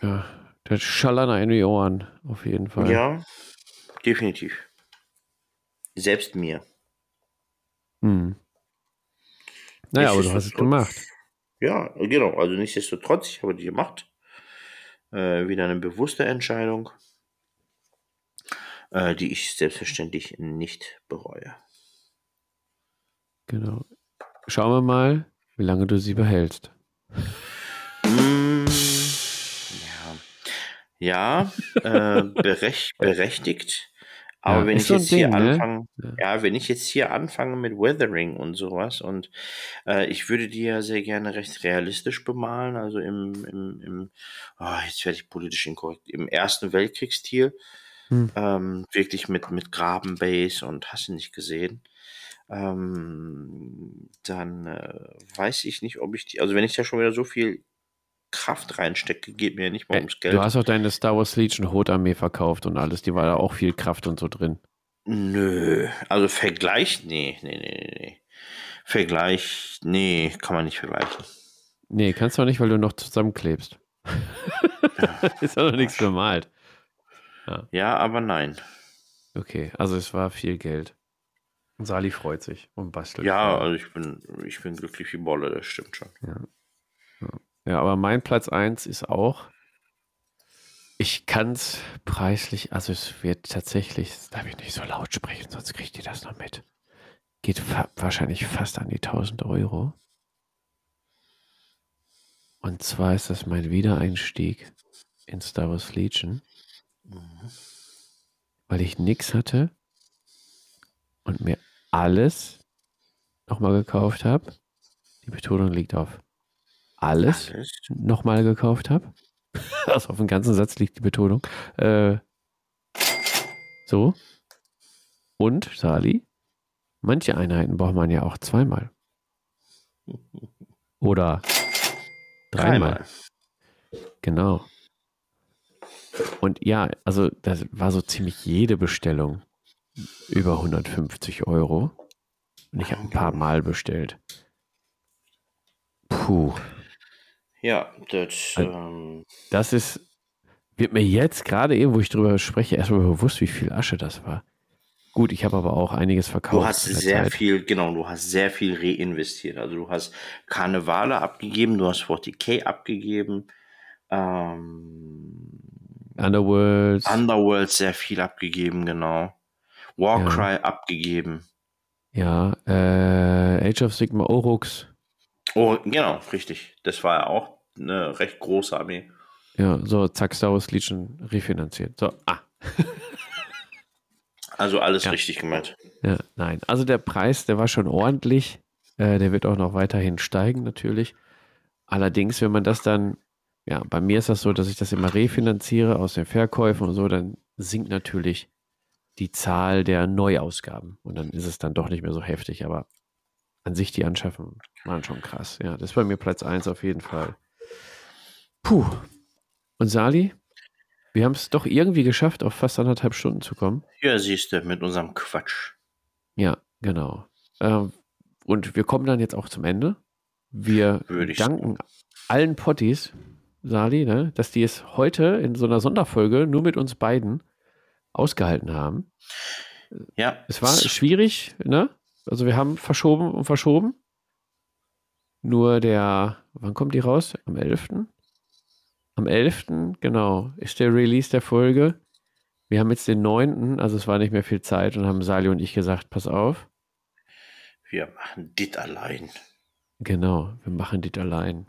Ja, der schallert in die Ohren, auf jeden Fall. Ja, definitiv. Selbst mir. Hm. Naja, aber du hast es gemacht. Ja, genau. Also nichtsdestotrotz, ich habe die gemacht. Äh, wieder eine bewusste Entscheidung, äh, die ich selbstverständlich nicht bereue. Genau. Schauen wir mal, wie lange du sie behältst. Mm, ja, ja äh, berech berechtigt Aber Ja, wenn ich jetzt hier Ding, ne? anfange, Ja. ja, wenn ich jetzt hier anfange mit Weathering und sowas und äh, ich würde die ja sehr gerne recht realistisch bemalen, also im, im, im oh, jetzt werde ich politisch inkorrekt, im Ersten Weltkriegsstil, Hm. ähm, wirklich mit, mit Grabenbase und hast du nicht gesehen, ähm, dann äh, weiß ich nicht, ob ich die, also wenn ich da schon wieder so viel Kraft reinstecke, geht mir ja nicht mal ums Geld. Du hast auch deine Star Wars Legion Rotarmee verkauft und alles. Die war da auch viel Kraft und so drin. Nö, also Vergleich, nee, nee, nee, nee, nee. Vergleich, nee, kann man nicht vergleichen. Nee, kannst du auch nicht, weil du noch zusammenklebst. ist ja noch nichts bemalt. Ja, aber nein. Okay, also es war viel Geld. Und Sali freut sich und bastelt. Ja, also ich bin, ich bin glücklich wie Bolle, das stimmt schon. Ja, aber mein Platz 1 ist auch, ich kann es preislich, also es wird tatsächlich, darf ich nicht so laut sprechen, sonst kriegt ihr das noch mit. Geht fa wahrscheinlich fast an die 1000 Euro. Und zwar ist das mein Wiedereinstieg in Star Wars Legion, weil ich nichts hatte und mir alles nochmal gekauft habe. Die Betonung liegt auf alles Alles. nochmal gekauft habe. Also auf dem ganzen Satz liegt die Betonung. Äh, so. Und, Sali, manche Einheiten braucht man ja auch zweimal. Oder dreimal. Genau. Und ja, also das war so ziemlich jede Bestellung über 150 Euro. Und ich habe ein paar Mal bestellt. Puh. Ja, das, Also- ähm, Das ist, wird mir jetzt gerade eben, wo ich drüber spreche, erstmal bewusst, wie viel Asche das war. Gut, ich habe aber auch einiges verkauft. du hast sehr Zeit. viel, genau, du hast sehr viel reinvestiert. Also du hast Karnevale abgegeben, du hast 40k abgegeben, ähm, Underworlds. Underworld sehr viel abgegeben, genau. Warcry abgegeben. ja, äh, Age of Sigma Orux. Oh, genau, richtig. Das war ja auch eine recht große Armee. Ja, so, zack, Star Wars Legion refinanziert. So, ah. Also alles Ja. richtig gemacht. Ja, nein. Also der Preis, der war schon ordentlich. Äh, der wird auch noch weiterhin steigen, natürlich. Allerdings, wenn man das dann, ja, bei mir ist das so, dass ich das immer refinanziere aus den Verkäufen und so, dann sinkt natürlich die Zahl der Neuausgaben. Und dann ist es dann doch nicht mehr so heftig. Aber an sich die Anschaffung waren schon krass. Ja, das ist bei mir Platz 1 auf jeden Fall. Puh. Und Sali, wir haben es doch irgendwie geschafft, auf fast anderthalb Stunden zu kommen. Ja, siehst du, mit unserem Quatsch. Ja, genau. Ähm, und wir kommen dann jetzt auch zum Ende. Wir danken allen Potties, Sali, ne, dass die es heute in so einer Sonderfolge nur mit uns beiden ausgehalten haben. Ja, Es war schwierig, ne? Also wir haben verschoben und verschoben. Nur der, wann kommt die raus? Am 11.? Am 11., genau, ist der Release der Folge. Wir haben jetzt den 9., also es war nicht mehr viel Zeit und haben Sali und ich gesagt, pass auf, wir machen dit allein. Genau, wir machen das allein.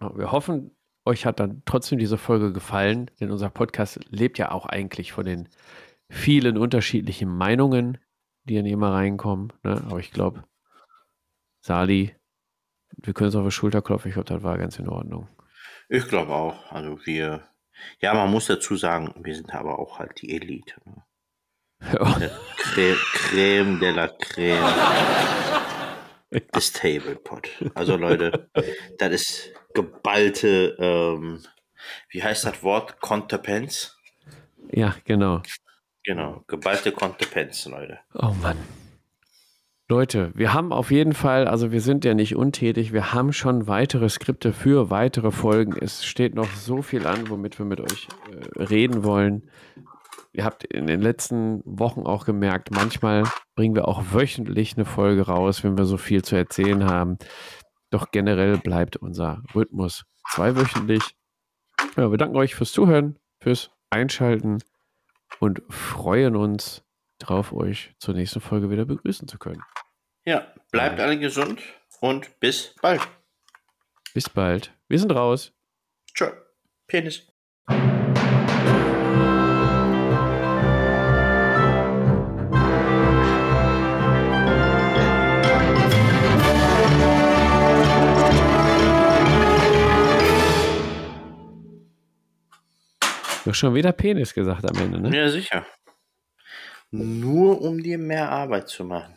Wir hoffen, euch hat dann trotzdem diese Folge gefallen, denn unser Podcast lebt ja auch eigentlich von den vielen unterschiedlichen Meinungen, die dann immer reinkommen. Ne? Aber ich glaube, Sali, wir können uns auf die Schulter klopfen. Ich glaube, das war ganz in Ordnung. Ich glaube auch. Also wir, ja, man muss dazu sagen, wir sind aber auch halt die Elite. Ne? Der Creme, Creme de la Creme des Tablepot. Also Leute, das ist geballte, ähm, wie heißt das Wort? Kontepenz? ja, genau. Genau, geballte Kontepenz, Leute. Oh Mann. Leute, wir haben auf jeden Fall, also wir sind ja nicht untätig, wir haben schon weitere Skripte für weitere Folgen. Es steht noch so viel an, womit wir mit euch äh, reden wollen. Ihr habt in den letzten Wochen auch gemerkt, manchmal bringen wir auch wöchentlich eine Folge raus, wenn wir so viel zu erzählen haben. Doch generell bleibt unser Rhythmus zweiwöchentlich. Ja, wir danken euch fürs Zuhören, fürs Einschalten und freuen uns drauf, euch zur nächsten Folge wieder begrüßen zu können. Ja, bleibt alle gesund und bis bald. Bis bald. Wir sind raus. Tschö. Penis. Schon wieder Penis gesagt am Ende, ne? Ja, sicher. Nur um dir mehr Arbeit zu machen.